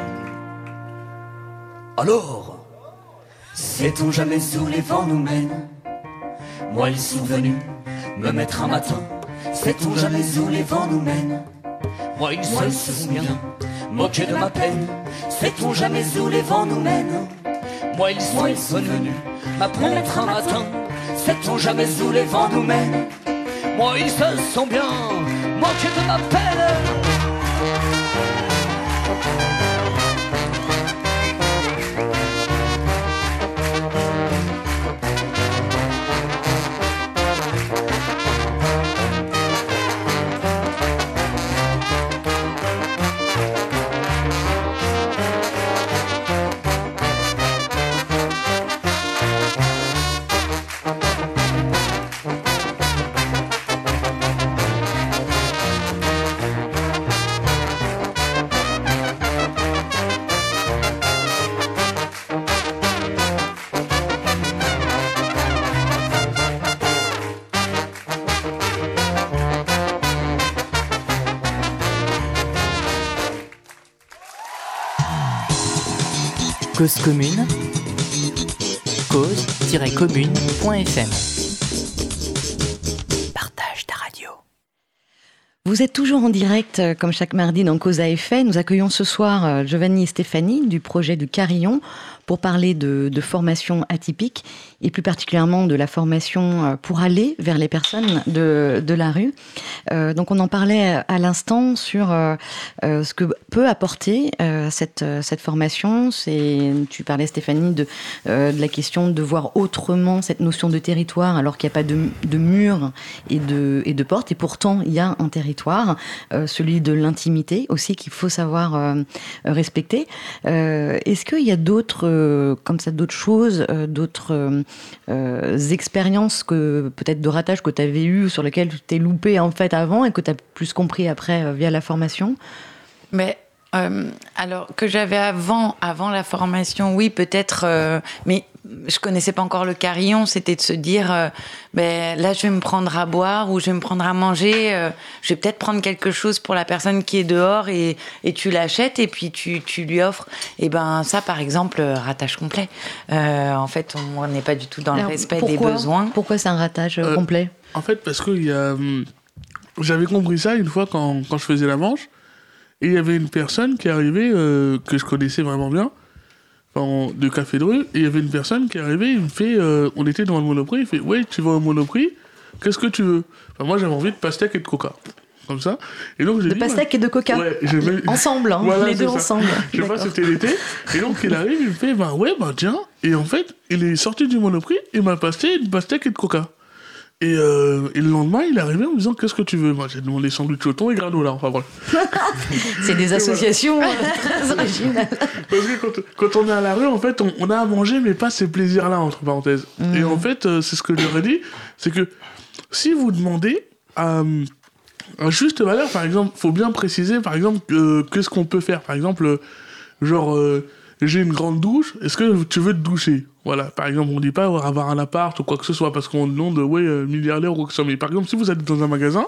Alors, sait-on jamais où les vents nous mènent? Moi, ils sont venus me mettre un matin. Sait-on jamais où les vents nous mènent. Moi, ils se sont bien moqués de ma peine. Sait-on jamais où les vents nous mènent. Moi, ils sont venus m'apprendre un matin. Sait-on jamais où les vents nous mènent. Moi, ils se sont bien moqués de ma peine.
Cause commune, cause-commune.fm. Partage ta radio.
Vous êtes toujours en direct, euh, comme chaque mardi, dans Cause à effet. Nous accueillons ce soir euh, Giovanni et Stéphanie du projet du Carillon pour parler de, de formation atypique et plus particulièrement de la formation euh, pour aller vers les personnes de, de la rue. Euh, donc on en parlait à l'instant sur euh, euh, ce que peut apporter euh, cette, cette formation. Tu parlais Stéphanie de, de la question de voir autrement cette notion de territoire alors qu'il n'y a pas de, de mur et de, et de porte et pourtant il y a un territoire, celui de l'intimité aussi qu'il faut savoir respecter. Est-ce qu'il y a d'autres comme ça d'autres choses, d'autres euh, expériences que peut-être de ratage que tu avais eu sur lesquelles tu t'es loupé en fait avant et que tu as plus compris après euh, via la formation?
Mais euh, alors que j'avais avant, avant la formation, oui, peut-être, mais je connaissais pas encore le carillon. C'était de se dire, euh, ben là, je vais me prendre à boire ou je vais me prendre à manger. euh, je vais peut-être prendre quelque chose pour la personne qui est dehors et, et tu l'achètes et puis tu, tu lui offres. Et ben ça, par exemple, euh, ratage complet. Euh, en fait, on n'est pas du tout dans
Alors,
le respect des besoins.
Pourquoi c'est un ratage complet?
En fait, parce que il y a, hum, j'avais compris ça une fois quand, quand je faisais la manche. Et il y avait une personne qui arrivait, euh, que je connaissais vraiment bien, de Café de rue. Et il y avait une personne qui arrivait, il me fait, euh, on était dans le Monoprix, il fait, ouais, tu vas au Monoprix, qu'est-ce que tu veux? Enfin, Moi, j'avais envie de pastèque et de coca. Comme ça. Et donc, j'ai
De
dit,
pastèque et de coca
Ouais, mis- [laughs]
Ensemble, hein,
Voilà,
les deux
ça.
ensemble.
Je sais pas, c'était l'été. Et donc, il arrive, il me fait, bah ouais, bah tiens. Et en fait, il est sorti du Monoprix, il m'a passé une pastèque et de coca. Et, euh, et le lendemain, il est arrivé en me disant, qu'est-ce que tu veux? Moi, j'ai demandé sandwich au thon et granola. Enfin, bref. [laughs]
C'est des associations euh, [laughs] très originales.
Parce que quand, quand on est à la rue, en fait, on, on a à manger, mais pas ces plaisirs-là, entre parenthèses.
Mhm.
Et en fait, euh, c'est ce que je leur ai dit, c'est que si vous demandez à, à juste valeur, par exemple, faut bien préciser, par exemple, euh, qu'est-ce qu'on peut faire. Par exemple, euh, genre, euh, j'ai une grande douche, est-ce que tu veux te doucher? Voilà, par exemple, on dit pas avoir un appart ou quoi que ce soit, parce qu'on demande, ouais, euh, milliardaire ou quoi que ce soit. Mais par exemple, si vous êtes dans un magasin,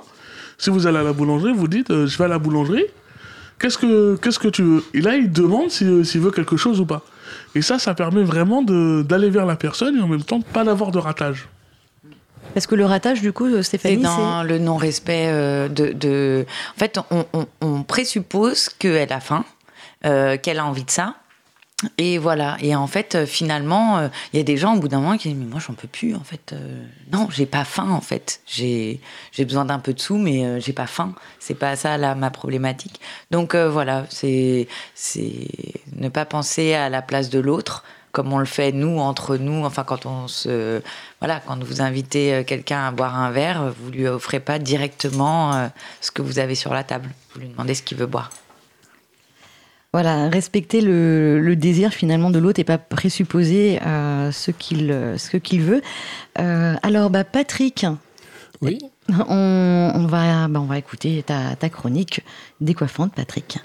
si vous allez à la boulangerie, vous dites, euh, je vais à la boulangerie, qu'est-ce que qu'est-ce que tu veux? Et là, il demande si, euh, s'il veut quelque chose ou pas. Et ça, ça permet vraiment d'aller vers la personne et en même temps pas d'avoir de ratage.
Parce que le ratage, du coup, euh,
C'est
Stéphanie,
dans le non-respect euh, de, de- En fait, on, on- on présuppose qu'elle a faim, euh, qu'elle a envie de ça. Et voilà. Et en fait, euh, finalement, euh, il y a des gens au bout d'un moment qui disent Mais moi, j'en peux plus, en fait. Euh, non, j'ai pas faim, en fait. J'ai besoin d'un peu de sous, mais j'ai pas faim. C'est pas ça, là, ma problématique. Donc, voilà, c'est ne pas penser à la place de l'autre, comme on le fait, nous, entre nous. Enfin, quand on se. Voilà, quand vous invitez quelqu'un à boire un verre, vous lui offrez pas directement ce que vous avez sur la table. Vous lui demandez ce qu'il veut boire.
Voilà, respecter le, désir finalement de l'autre et pas présupposer euh, ce qu'il ce qu'il veut. Euh, alors, bah, Patrick.
Oui.
On, va, bah, on va écouter ta, ta chronique décoiffante, Patrick.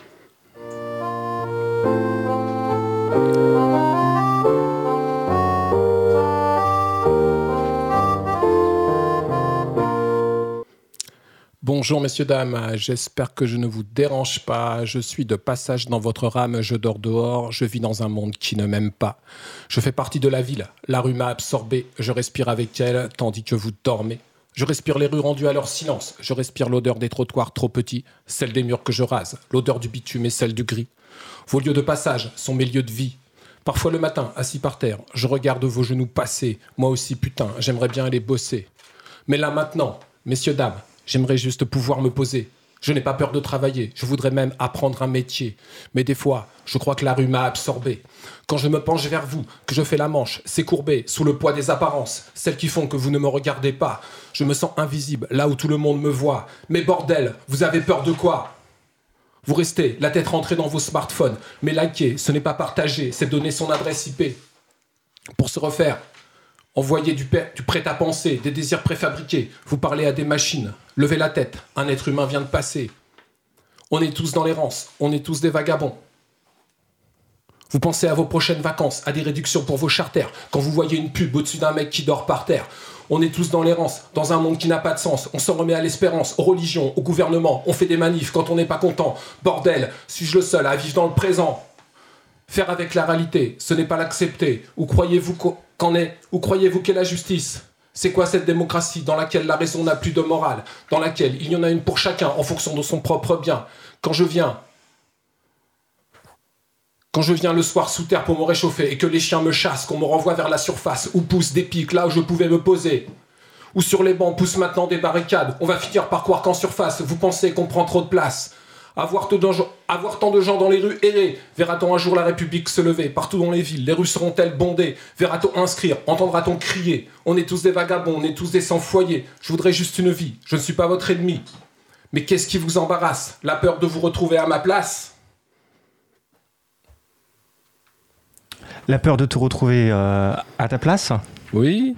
Bonjour messieurs, dames, j'espère que je ne vous dérange pas. Je suis de passage dans votre rame, je dors dehors, je vis dans un monde qui ne m'aime pas. Je fais partie de la ville, la rue m'a absorbé, je respire avec elle tandis que vous dormez. Je respire les rues rendues à leur silence, je respire l'odeur des trottoirs trop petits, celle des murs que je rase, l'odeur du bitume et celle du gris. Vos lieux de passage sont mes lieux de vie. Parfois le matin, assis par terre, je regarde vos genoux passer. Moi aussi, putain, j'aimerais bien aller bosser. Mais là maintenant, messieurs, dames, J'aimerais juste pouvoir me poser. Je n'ai pas peur de travailler, je voudrais même apprendre un métier. Mais des fois, je crois que la rue m'a absorbé. Quand je me penche vers vous, que je fais la manche, c'est courbé, sous le poids des apparences, celles qui font que vous ne me regardez pas. Je me sens invisible, là où tout le monde me voit. Mais bordel, vous avez peur de quoi? Vous restez, la tête rentrée dans vos smartphones. Mais liker, ce n'est pas partager, c'est donner son adresse IP. Pour se refaire, Envoyez du, du prêt-à-penser, des désirs préfabriqués. Vous parlez à des machines. Levez la tête. Un être humain vient de passer. On est tous dans l'errance. On est tous des vagabonds. Vous pensez à vos prochaines vacances, à des réductions pour vos charters, quand vous voyez une pub au-dessus d'un mec qui dort par terre. On est tous dans l'errance, dans un monde qui n'a pas de sens. On s'en remet à l'espérance, aux religions, au gouvernement. On fait des manifs quand on n'est pas content. Bordel, suis-je le seul à vivre dans le présent? Faire avec la réalité, ce n'est pas l'accepter. Ou croyez-vous qu'en est Où croyez-vous qu'est la justice? C'est quoi cette démocratie dans laquelle la raison n'a plus de morale, dans laquelle il y en a une pour chacun en fonction de son propre bien? Quand je viens, quand je viens le soir sous terre pour me réchauffer et que les chiens me chassent, qu'on me renvoie vers la surface ou poussent des pics là où je pouvais me poser, ou sur les bancs poussent maintenant des barricades, on va finir par croire qu'en surface vous pensez qu'on prend trop de place. Avoir, tant de gens dans les rues errer. Verra-t-on un jour la République se lever? Partout dans les villes, les rues seront-elles bondées? Verra-t-on inscrire? Entendra-t-on crier? On est tous des vagabonds, on est tous des sans-foyer. Je voudrais juste une vie, je ne suis pas votre ennemi. Mais qu'est-ce qui vous embarrasse? La peur de vous retrouver à ma place?
La peur de te retrouver euh, à ta place?
Oui.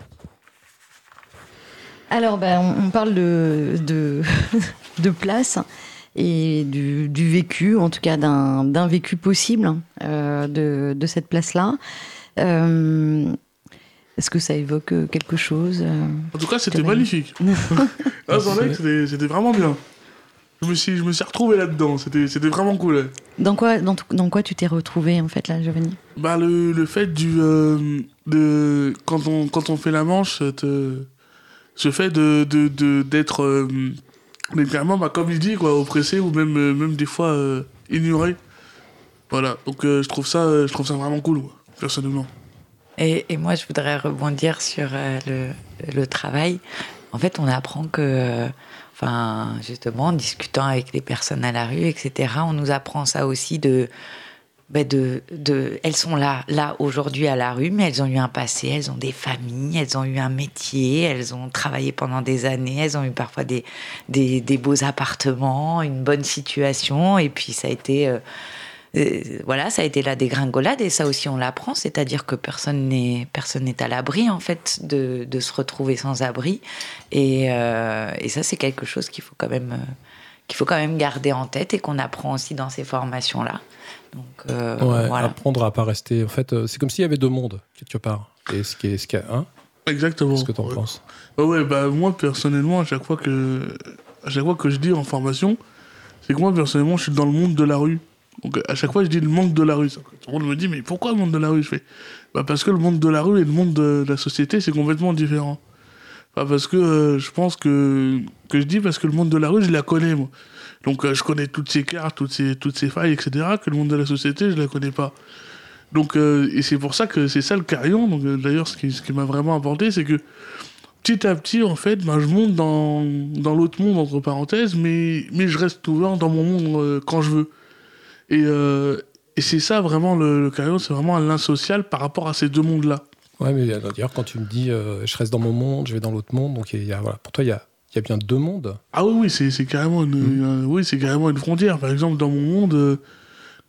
Alors, ben, on, parle de, de, [laughs] de place et du, vécu, en tout cas d'un vécu possible hein, euh, de, de, cette place-là. Euh, est-ce que ça évoque quelque chose euh,
En tout cas, c'était magnifique. [laughs] ah, c'était vraiment bien. Je me suis, je me suis retrouvé là-dedans. C'était vraiment cool.
Dans quoi, dans, dans quoi tu t'es retrouvé, en fait, là, Giovanni?
Bah, le, le fait du. de, quand, on, quand on fait la manche, te, ce fait d'être. De, de, mais clairement, bah, comme il dit, quoi, oppressé ou même, euh, même des fois euh, ignoré. Voilà, donc euh, je, trouve ça, je trouve ça vraiment cool, personnellement.
Et, et, moi, je voudrais rebondir sur le, le, travail. En fait, on apprend que, enfin, justement, en discutant avec les personnes à la rue, etc., on nous apprend ça aussi de ben, elles sont là, aujourd'hui à la rue, mais elles ont eu un passé, elles ont des familles, elles ont eu un métier, elles ont travaillé pendant des années, elles ont eu parfois des, beaux appartements, une bonne situation, et puis ça a été, euh, euh, voilà, ça a été la dégringolade, et ça aussi on l'apprend, c'est-à-dire que personne n'est personne n'est à l'abri en fait de, se retrouver sans abri, et, euh, et ça c'est quelque chose qu'il faut quand même qu'il faut quand même garder en tête et qu'on apprend aussi dans ces formations là. Donc, euh,
ouais, apprendre à pas rester. En fait, euh, c'est comme s'il y avait deux mondes quelque part. Et ce qui est, ce qui hein
Exactement.
Ce que tu en penses
Ouais, bah moi personnellement, à chaque fois que, à chaque fois que je dis en formation, c'est que moi personnellement, je suis dans le monde de la rue. Donc à chaque fois, je dis le monde de la rue. Tout le monde me dit, mais pourquoi le monde de la rue? Je fais, bah parce que le monde de la rue et le monde de la société, c'est complètement différent. Bah parce que euh, je pense que, que je dis parce que le monde de la rue, je la connais, moi. Donc euh, je connais toutes ces cartes, toutes ces, toutes ces failles, etc. Que le monde de la société, je ne la connais pas. Donc, euh, et c'est pour ça que c'est ça le carillon. Donc, euh, d'ailleurs, ce qui, ce qui m'a vraiment apporté, c'est que petit à petit, en fait, ben, je monte dans, dans l'autre monde, entre parenthèses, mais, mais je reste toujours dans mon monde quand je veux. Et, et c'est ça vraiment le, carillon, c'est vraiment un lien social par rapport à ces deux mondes-là.
Ouais, mais d'ailleurs, quand tu me dis je reste dans mon monde, je vais dans l'autre monde, donc y a, voilà, pour toi, il y a, il y a bien deux mondes.
Ah oui, oui, c'est, c'est carrément une,
Mm.
euh, oui, c'est carrément une frontière. Par exemple, dans mon monde, euh,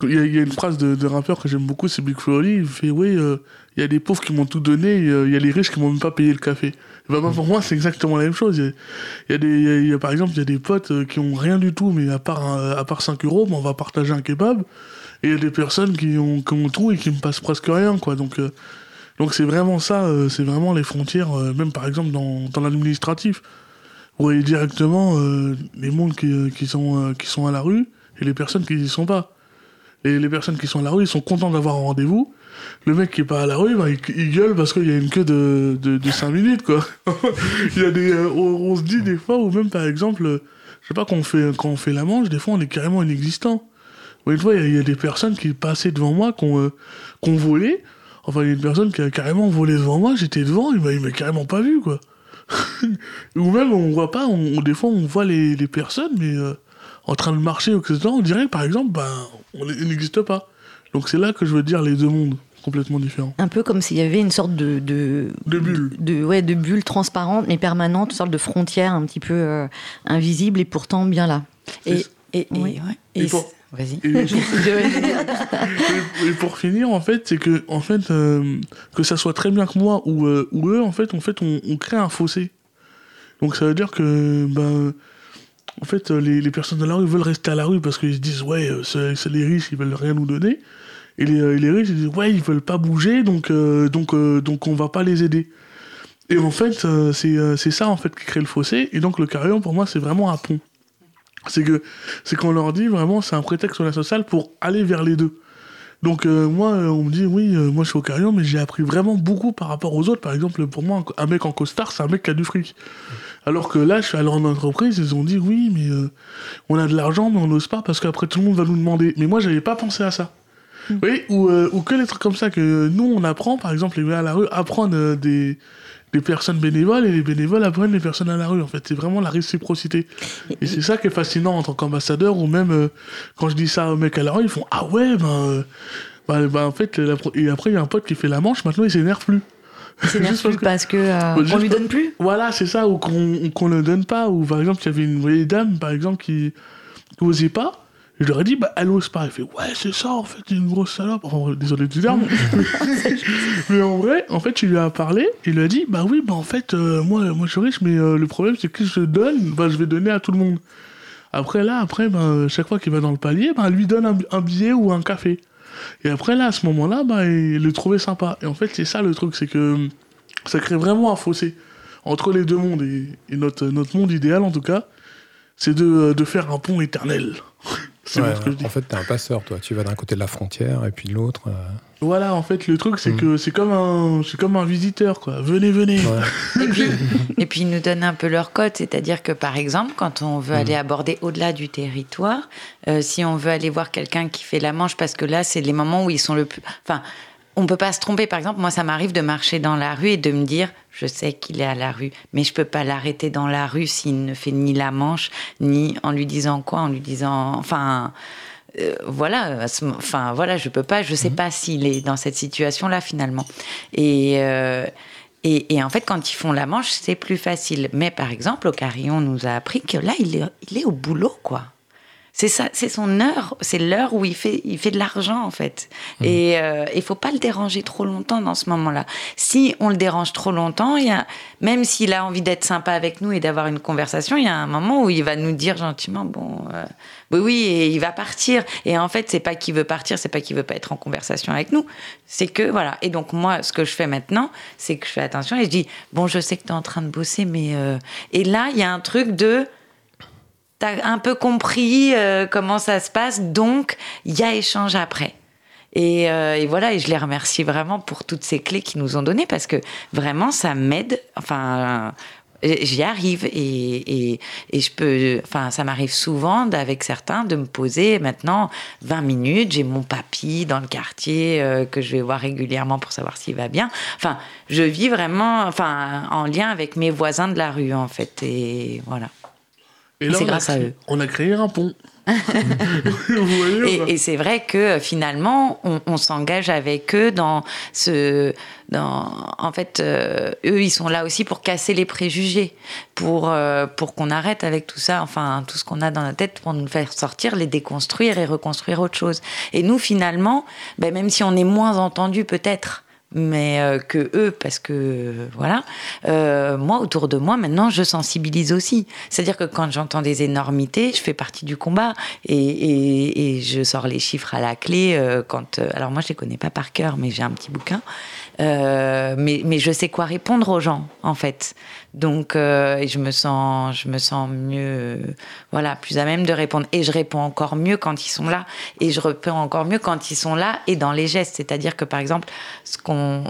il y, a- il y a une phrase de, de rappeur que j'aime beaucoup, c'est Big Flo Oli, il fait oui, euh, il y a des pauvres qui m'ont tout donné, euh, il y a les riches qui m'ont même pas payé le café. Ben, moi, pour moi, c'est exactement la même chose. Il y a, il y a des, y a- il y a, par exemple, il y a des potes qui ont rien du tout, mais à part, un- à part 5 euros, ben, on va partager un kebab. Et il y a des personnes qui ont, qui ont tout et qui me passent presque rien, quoi. Donc, euh, donc c'est vraiment ça, c'est vraiment les frontières, même par exemple dans, dans l'administratif. Vous voyez directement euh, les mondes qui, euh, qui, sont, euh, qui sont à la rue et les personnes qui n'y sont pas. Et les personnes qui sont à la rue, ils sont contents d'avoir un rendez-vous. Le mec qui est pas à la rue, bah, il, gueule parce qu'il y a une queue de, de, de 5 minutes, quoi. [laughs] il y a des, on, se dit des fois, ou même par exemple, je sais pas, quand on, fait, quand on fait la manche, des fois on est carrément inexistant. Une fois, il y a- des personnes qui passaient devant moi, qui ont, volé. Enfin, il y a une personne qui a carrément volé devant moi, j'étais devant, il m'a carrément pas vu, quoi. [laughs] Ou même, on voit pas, on, des fois, on voit les, les personnes, mais euh, en train de marcher, etc., on dirait, par exemple, ben, on il n'existe pas. Donc c'est là que je veux dire les deux mondes, complètement différents.
Un peu comme s'il y avait une sorte de, de,
De bulle.
de, ouais, de bulle transparente mais permanente, une sorte de frontière un petit peu euh, invisible et pourtant bien là.
Et, et, et,
Oui.
ouais.
Et
Et
pour-
Vas-y. [laughs]
Et, et- pour finir, en fait, c'est que, en fait, euh, que ça soit très bien que moi ou, euh, ou eux, en fait, en fait on, on crée un fossé. Donc ça veut dire que, ben, en fait, les, les personnes de la rue veulent rester à la rue parce qu'ils se disent, ouais, euh, c'est les riches, ils veulent rien nous donner. Et les, les riches, ils disent, ouais, ils veulent pas bouger, donc, euh, donc, donc on va pas les aider. Et en fait, c'est c'est ça, en fait, qui crée le fossé. Et donc, le carillon, pour moi, c'est vraiment un pont. C'est que c'est qu'on leur dit vraiment, c'est un prétexte sur la sociale pour aller vers les deux. Donc euh, moi, euh, on me dit, oui, euh, moi je suis au carillon, mais j'ai appris vraiment beaucoup par rapport aux autres. Par exemple, pour moi, un mec en costard, c'est un mec qui a du fric. Alors que là, je suis allé en entreprise, ils ont dit, oui, mais on a de l'argent, mais on n'ose pas parce qu'après tout le monde va nous demander. Mais moi, j'avais pas pensé à ça. Oui, ou, ou que les trucs comme ça que nous, on apprend, par exemple, les gars à la rue apprennent euh, des, des personnes bénévoles et les bénévoles apprennent les personnes à la rue. En fait, c'est vraiment la réciprocité. Et c'est ça qui est fascinant en tant qu'ambassadeur, ou même euh, quand je dis ça aux mecs à la rue, ils font Ah ouais, ben. euh, ben, ben, en fait, la et après, il y a un pote qui fait la manche, maintenant il s'énerve plus.
C'est [laughs]
Juste
plus parce que euh, on lui donne plus.
Voilà, c'est ça, ou qu'on qu'on ne donne pas. Ou par exemple, il y avait une vieille dame, par exemple, qui n'osait pas. Je leur ai dit, bah, elle ose pas. Elle fait, ouais, c'est ça, en fait, une grosse salope. Enfin, désolé du terme. [laughs] mais en vrai, en fait, tu lui as parlé, il lui a dit, bah oui, bah en fait, euh, moi, moi je suis riche, mais euh, le problème, c'est que je donne, bah, je vais donner à tout le monde. Après, là, après, bah, chaque fois qu'il va dans le palier, bah, elle lui donne un, un billet ou un café. Et après, là, à ce moment-là, bah, il le trouvait sympa. Et en fait, c'est ça le truc, c'est que ça crée vraiment un fossé entre les deux mondes. Et, et notre, notre monde idéal, en tout cas, c'est de, de faire un pont éternel. C'est
Ouais,
bon ce que je dis.
en fait, t'es un passeur, toi. Tu vas d'un côté de la frontière et puis de l'autre. euh,
Voilà, en fait, le truc, c'est
Mm.
que c'est comme, un, c'est comme un visiteur, quoi. Venez, venez.
ouais. [laughs]
Et puis, et puis ils nous donnent un peu leur code, c'est-à-dire que par exemple, quand on veut aller aborder au-delà du territoire, euh, si on veut aller voir quelqu'un qui fait la manche, parce que là, c'est les moments où ils sont le plus. Enfin, on peut pas se tromper. Par exemple, moi, ça m'arrive de marcher dans la rue et de me dire, je sais qu'il est à la rue, mais je peux pas l'arrêter dans la rue s'il ne fait ni la manche, ni en lui disant quoi, en lui disant, enfin. euh, voilà, enfin voilà, je peux pas, je sais pas s'il est dans cette situation-là finalement. Et, euh, et, et en fait, quand ils font la manche, c'est plus facile. Mais par exemple, au carillon, on nous a appris que là, il est, il est au boulot, quoi. C'est ça, c'est son heure, c'est l'heure où il fait, il fait de l'argent en fait. Et euh, il faut pas le déranger trop longtemps dans ce moment-là. Si on le dérange trop longtemps, il y a, même s'il a envie d'être sympa avec nous et d'avoir une conversation, il y a un moment où il va nous dire gentiment, bon, euh, oui, oui, et il va partir. Et en fait, c'est pas qu'il veut partir, c'est pas qu'il veut pas être en conversation avec nous. C'est que voilà. Et donc moi, ce que je fais maintenant, c'est que je fais attention et je dis, bon, je sais que tu es en train de bosser, mais euh, et là, il y a un truc de T'as un peu compris euh, comment ça se passe, donc il y a échange après. Et, euh, et voilà, et je les remercie vraiment pour toutes ces clés qu'ils nous ont données parce que vraiment ça m'aide. Enfin, j'y arrive et, je peux, enfin, ça m'arrive souvent avec certains de me poser maintenant 20 minutes. J'ai mon papy dans le quartier euh, que je vais voir régulièrement pour savoir s'il va bien. Enfin, je vis vraiment, enfin, en lien avec mes voisins de la rue en fait et voilà.
Et là,
c'est grâce à eux.
On a créé un pont. [laughs]
et, et c'est vrai que finalement, on, on s'engage avec eux dans ce. Dans, en fait, euh, eux, ils sont là aussi pour casser les préjugés, pour, euh, pour qu'on arrête avec tout ça, enfin, tout ce qu'on a dans la tête, pour nous faire sortir, les déconstruire et reconstruire autre chose. Et nous, finalement, ben, même si on est moins entendu peut-être, mais euh, que eux, parce que voilà, euh, moi autour de moi maintenant, je sensibilise aussi. C'est-à-dire que quand j'entends des énormités, je fais partie du combat et, et, et je sors les chiffres à la clé. Euh, quand, euh, alors moi, je les connais pas par cœur, mais j'ai un petit bouquin. Mais, mais je sais quoi répondre aux gens, en fait. Donc, euh, et je me sens, je me sens mieux, voilà, plus à même de répondre. Et je réponds encore mieux quand ils sont là. Et je réponds encore mieux quand ils sont là et dans les gestes. C'est-à-dire que, par exemple, ce qu'on,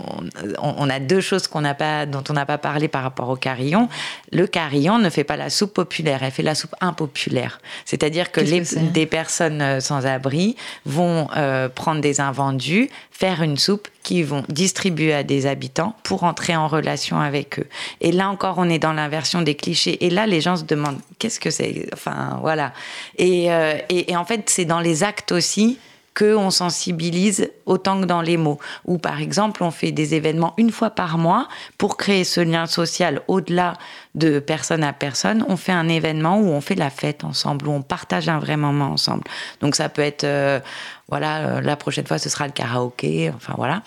on, on a deux choses qu'on n'a pas, dont on n'a pas parlé par rapport au carillon. Le carillon ne fait pas la soupe populaire, elle fait la soupe impopulaire. C'est-à-dire que, les,
que
des personnes euh, sans abri vont euh, prendre des invendus, faire une soupe qu'ils vont distribuer à des habitants pour entrer en relation avec eux. Et là encore, on est dans l'inversion des clichés. Et là, les gens se demandent qu'est-ce que c'est? Enfin, voilà. Et, euh, et, et en fait, c'est dans les actes aussi qu'on sensibilise autant que dans les mots. Ou par exemple, on fait des événements une fois par mois pour créer ce lien social au-delà de personne à personne. On fait un événement où on fait la fête ensemble, où on partage un vrai moment ensemble. Donc ça peut être, euh, voilà, euh, la prochaine fois ce sera le karaoké, enfin voilà.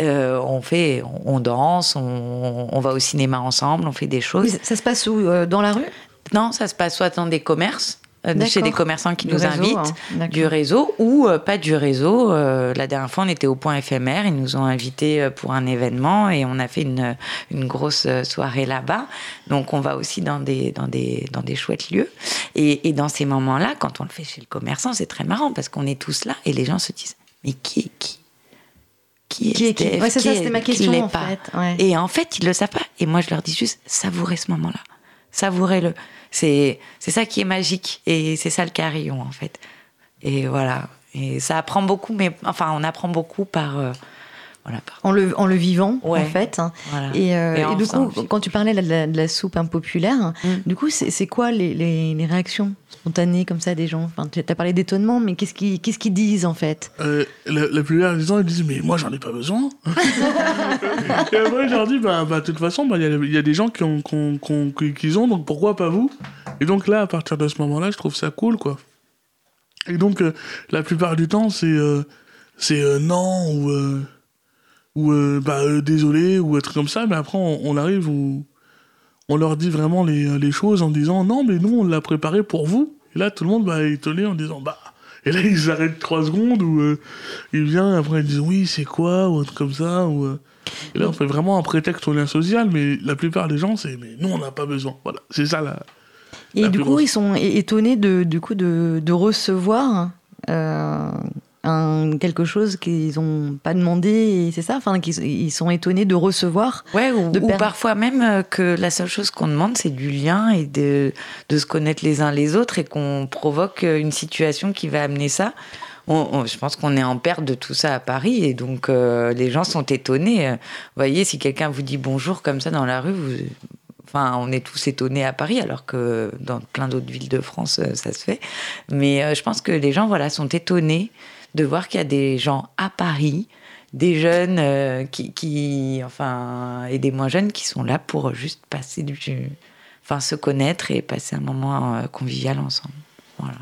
Euh, on fait, on danse, on, on, va au cinéma ensemble, on fait des choses.
Ça se passe où Dans la rue?
Non, ça se passe soit dans des commerces chez des commerçants qui
du
nous
réseau,
invitent,
hein.
du réseau ou euh, pas du réseau. Euh, la dernière fois, on était au point éphémère, ils nous ont invités euh, pour un événement et on a fait une, une grosse soirée là-bas. Donc, on va aussi dans des, dans des, dans des chouettes lieux. Et, et dans ces moments-là, quand on le fait chez le commerçant, c'est très marrant parce qu'on est tous là et les gens se disent Mais qui est qui? Qui est,
qui est qui? Ouais,
Qui
ça, c'était ma question
l'est
en
pas?
fait. Ouais.
et en fait, ils le savent pas. Et moi, je leur dis juste, savourez ce moment-là. Savourez-le. C'est, c'est ça qui est magique. Et c'est ça le carillon, en fait. Et voilà. Et ça apprend beaucoup, mais enfin, on apprend beaucoup par. Voilà.
En le, en le vivant,
Ouais.
en fait. hein.
Voilà.
Et, euh,
Et
du coup, quand tu parlais de la, de la soupe impopulaire,
Mm.
du coup, c'est quoi les, les, les réactions spontanées comme ça des gens? Enfin, Tu as parlé d'étonnement, mais qu'est-ce qu'ils disent en fait?
Euh, la, la plupart des gens ils disent mais moi j'en ai pas besoin. [laughs] et après je leur dis bah bah, de toute façon bah, il y, a- il y a des gens qui ont, qui ont- qui ont- qui- qu'ils ont donc pourquoi pas vous? Et donc là à partir de ce moment-là je trouve ça cool quoi. Et donc euh, la plupart du temps c'est euh, c'est euh, non ou euh, ou euh, bah euh, désolé ou un truc comme ça mais après on, on arrive où on leur dit vraiment les, les choses en disant non mais nous on l'a préparé pour vous. Et là tout le monde va être étonné en disant bah et là, [laughs] ils arrêtent trois secondes où euh, ils viennent, après ils disent oui, c'est quoi, ou un truc comme ça. Ou, euh, Et là, on fait vraiment un prétexte au lien social, mais la plupart des gens, c'est mais nous, on n'a pas besoin. Voilà, c'est ça là.
Et
La
du coup,
grosse.
ils sont étonnés de, du coup, de, de recevoir euh, un, quelque chose qu'ils n'ont pas demandé, et c'est ça enfin, qu'ils ils sont étonnés de recevoir.
Ouais, ou,
de
ou
per-
parfois même euh, que la seule chose qu'on demande, c'est du lien et de, de se connaître les uns les autres et qu'on provoque euh, une situation qui va amener ça. On- on- je pense qu'on est en perte de tout ça à Paris et donc euh, les gens sont étonnés. Vous voyez, si quelqu'un vous dit bonjour comme ça dans la rue, vous, Enfin, on est tous étonnés à Paris, alors que dans plein d'autres villes de France, ça se fait. Mais euh, je pense que les gens, voilà, sont étonnés de voir qu'il y a des gens à Paris, des jeunes euh, qui, enfin, et des moins jeunes qui sont là pour juste passer du, enfin, se connaître et passer un moment euh, convivial ensemble. Voilà.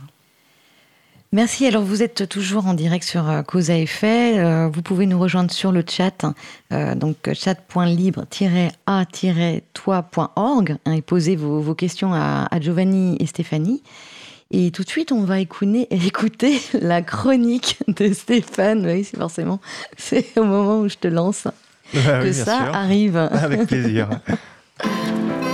Merci. Alors, vous êtes toujours en direct sur Cause à effet. Vous pouvez nous rejoindre sur le chat, euh, donc chat.libre-a-toi.org hein, et poser vos, vos questions à Giovanni et Stéphanie. Et tout de suite, on va écouter, [laughs] écouter la chronique de Stéphane. Oui, c'est forcément, [laughs] c'est au moment où je te lance
Ah
que
oui,
ça
sûr.
arrive.
Avec plaisir. [laughs]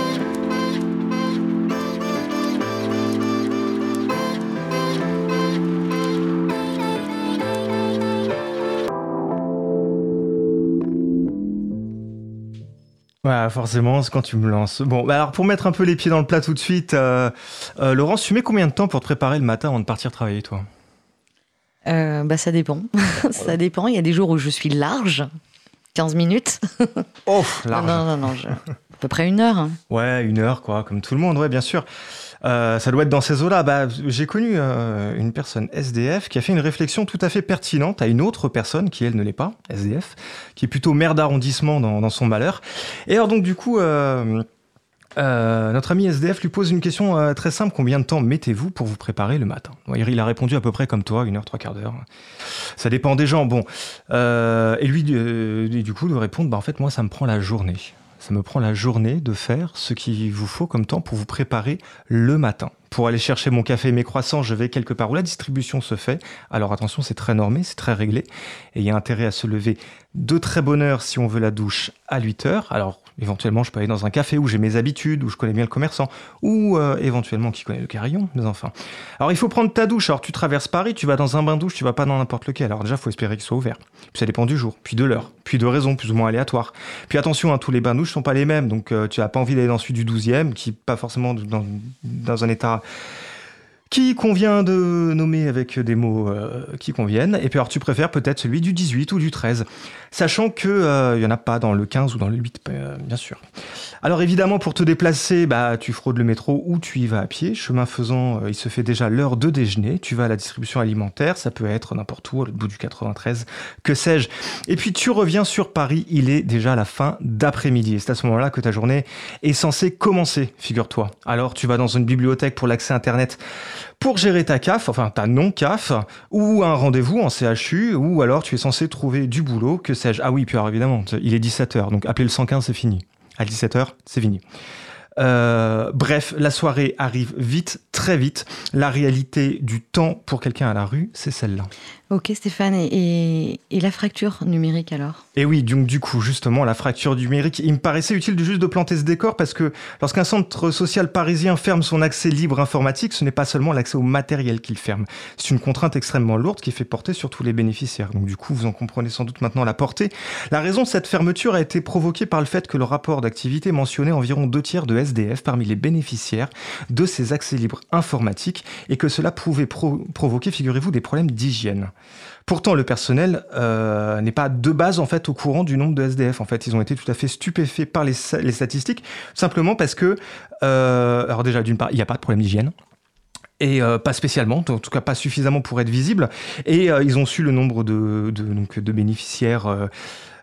Ouais, forcément, c'est quand tu me lances. Bon, bah alors pour mettre un peu les pieds dans le plat tout de suite, euh, euh, Laurence, tu mets combien de temps pour te préparer le matin avant de partir travailler, toi?
Euh, bah, Ça dépend. [laughs] ça dépend. Il y a des jours où je suis large, 15 minutes.
oh, large.
Non, non, non, je... à peu près une heure. Hein.
Ouais, une heure, quoi, comme tout le monde, ouais, bien sûr. Euh, ça doit être dans ces eaux-là. Bah, j'ai connu euh, une personne SDF qui a fait une réflexion tout à fait pertinente à une autre personne qui, elle, ne l'est pas, SDF, qui est plutôt maire d'arrondissement dans, son malheur. Et alors, donc, du coup, euh, notre ami SDF lui pose une question très simple. Combien de temps mettez-vous pour vous préparer le matin? Il a répondu à peu près comme toi, une heure, trois quarts d'heure. Ça dépend des gens. Bon. et lui, du coup, lui répondre, bah, en fait, moi, ça me prend la journée ça me prend la journée de faire ce qu'il vous faut comme temps pour vous préparer le matin. Pour aller chercher mon café et mes croissants, je vais quelque part où la distribution se fait. Alors attention, c'est très normé, c'est très réglé. Et il y a intérêt à se lever de très bonne heure si on veut la douche à 8 heures. Alors Éventuellement, je peux aller dans un café où j'ai mes habitudes, où je connais bien le commerçant, ou euh, éventuellement qui connaît le carillon, mes enfants. Alors, il faut prendre ta douche. Alors, tu traverses Paris, tu vas dans un bain-douche, tu vas pas dans n'importe lequel. Alors, déjà, faut espérer qu'il soit ouvert. Puis, ça dépend du jour, puis de l'heure, puis de raisons plus ou moins aléatoires. Puis, attention, hein, tous les bains-douches sont pas les mêmes. Donc, euh, tu as pas envie d'aller dans celui du 12e, qui pas forcément dans un état qui convient de nommer avec des mots euh, qui conviennent? Et puis alors tu préfères peut-être celui du 18 ou du 13, sachant que il euh, en a pas dans le 15 ou dans le 8, euh, bien sûr. Alors évidemment, pour te déplacer, bah, tu fraudes le métro ou tu y vas à pied. Chemin faisant, il se fait déjà l'heure de déjeuner. Tu vas à la distribution alimentaire, ça peut être n'importe où, au bout du 93, que sais-je. Et puis tu reviens sur Paris, il est déjà la fin d'après-midi. Et c'est à ce moment-là que ta journée est censée commencer, figure-toi. Alors tu vas dans une bibliothèque pour l'accès Internet pour gérer ta CAF, enfin ta non-CAF, ou un rendez-vous en CHU, ou alors tu es censé trouver du boulot, que sais-je. Ah oui, puis alors évidemment, il est 17h, donc appeler le 115, c'est fini à 17h, c'est fini. Euh, bref, la soirée arrive vite, très vite. La réalité du temps pour quelqu'un à la rue, c'est celle-là.
Ok Stéphane, et, la fracture numérique alors?
Et oui, donc du coup, justement, la fracture numérique, il me paraissait utile de juste de planter ce décor parce que lorsqu'un centre social parisien ferme son accès libre informatique, ce n'est pas seulement l'accès au matériel qu'il ferme. C'est une contrainte extrêmement lourde qui fait porter sur tous les bénéficiaires. Donc du coup, vous en comprenez sans doute maintenant la portée. La raison de cette fermeture a été provoquée par le fait que le rapport d'activité mentionnait environ deux tiers de SDF parmi les bénéficiaires de ces accès libres informatiques et que cela pouvait provoquer, figurez-vous, des problèmes d'hygiène. Pourtant, le personnel euh, n'est pas de base en fait au courant du nombre de SDF. En fait, ils ont été tout à fait stupéfaits par les, statistiques, simplement parce que, euh, alors déjà d'une part, il n'y a pas de problème d'hygiène et euh, pas spécialement, en tout cas pas suffisamment pour être visible. Et ils ont su le nombre de, bénéficiaires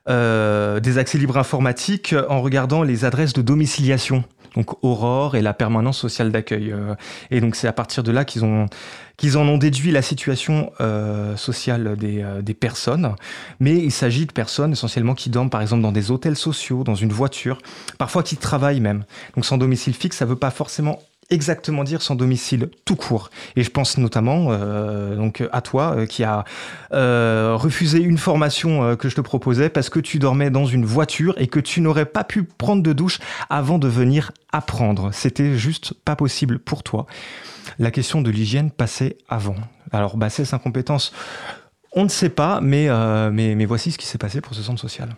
des accès libres informatiques en regardant les adresses de domiciliation donc Aurore et la permanence sociale d'accueil. Euh, et donc c'est à partir de là qu'ils ont qu'ils en ont déduit la situation euh, sociale des, euh, des, personnes. Mais il s'agit de personnes essentiellement qui dorment par exemple dans des hôtels sociaux, dans une voiture, parfois qui travaillent même. Donc sans domicile fixe, ça veut pas forcément exactement dire sans domicile tout court. Et je pense notamment euh, donc à toi euh, qui a euh, refusé une formation euh, que je te proposais parce que tu dormais dans une voiture et que tu n'aurais pas pu prendre de douche avant de venir apprendre. C'était juste pas possible pour toi. La question de l'hygiène passait avant. Alors bassesse incompétence, on ne sait pas, mais, euh, mais, mais voici ce qui s'est passé pour ce centre social.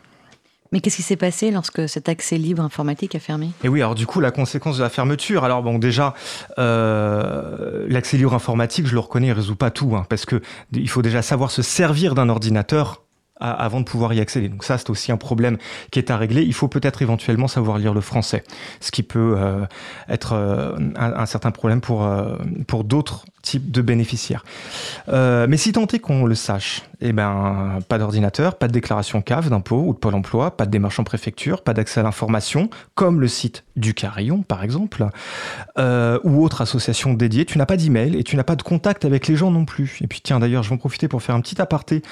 Mais qu'est-ce qui s'est passé lorsque cet accès libre informatique a fermé?
Et oui, alors du coup, la conséquence de la fermeture, alors bon, déjà, euh, l'accès libre informatique, je le reconnais, il résout pas tout, hein, parce que il faut déjà savoir se servir d'un ordinateur avant de pouvoir y accéder. Donc ça, c'est aussi un problème qui est à régler. Il faut peut-être éventuellement savoir lire le français, ce qui peut euh, être euh, un, certain problème pour, pour d'autres types de bénéficiaires. Euh, mais si tant est qu'on le sache, eh ben, pas d'ordinateur, pas de déclaration CAF d'impôt ou de Pôle emploi, pas de démarche en préfecture, pas d'accès à l'information, comme le site du Carillon, par exemple, euh, ou autre association dédiée. Tu n'as pas d'email et tu n'as pas de contact avec les gens non plus. Et puis tiens, d'ailleurs, je vais en profiter pour faire un petit aparté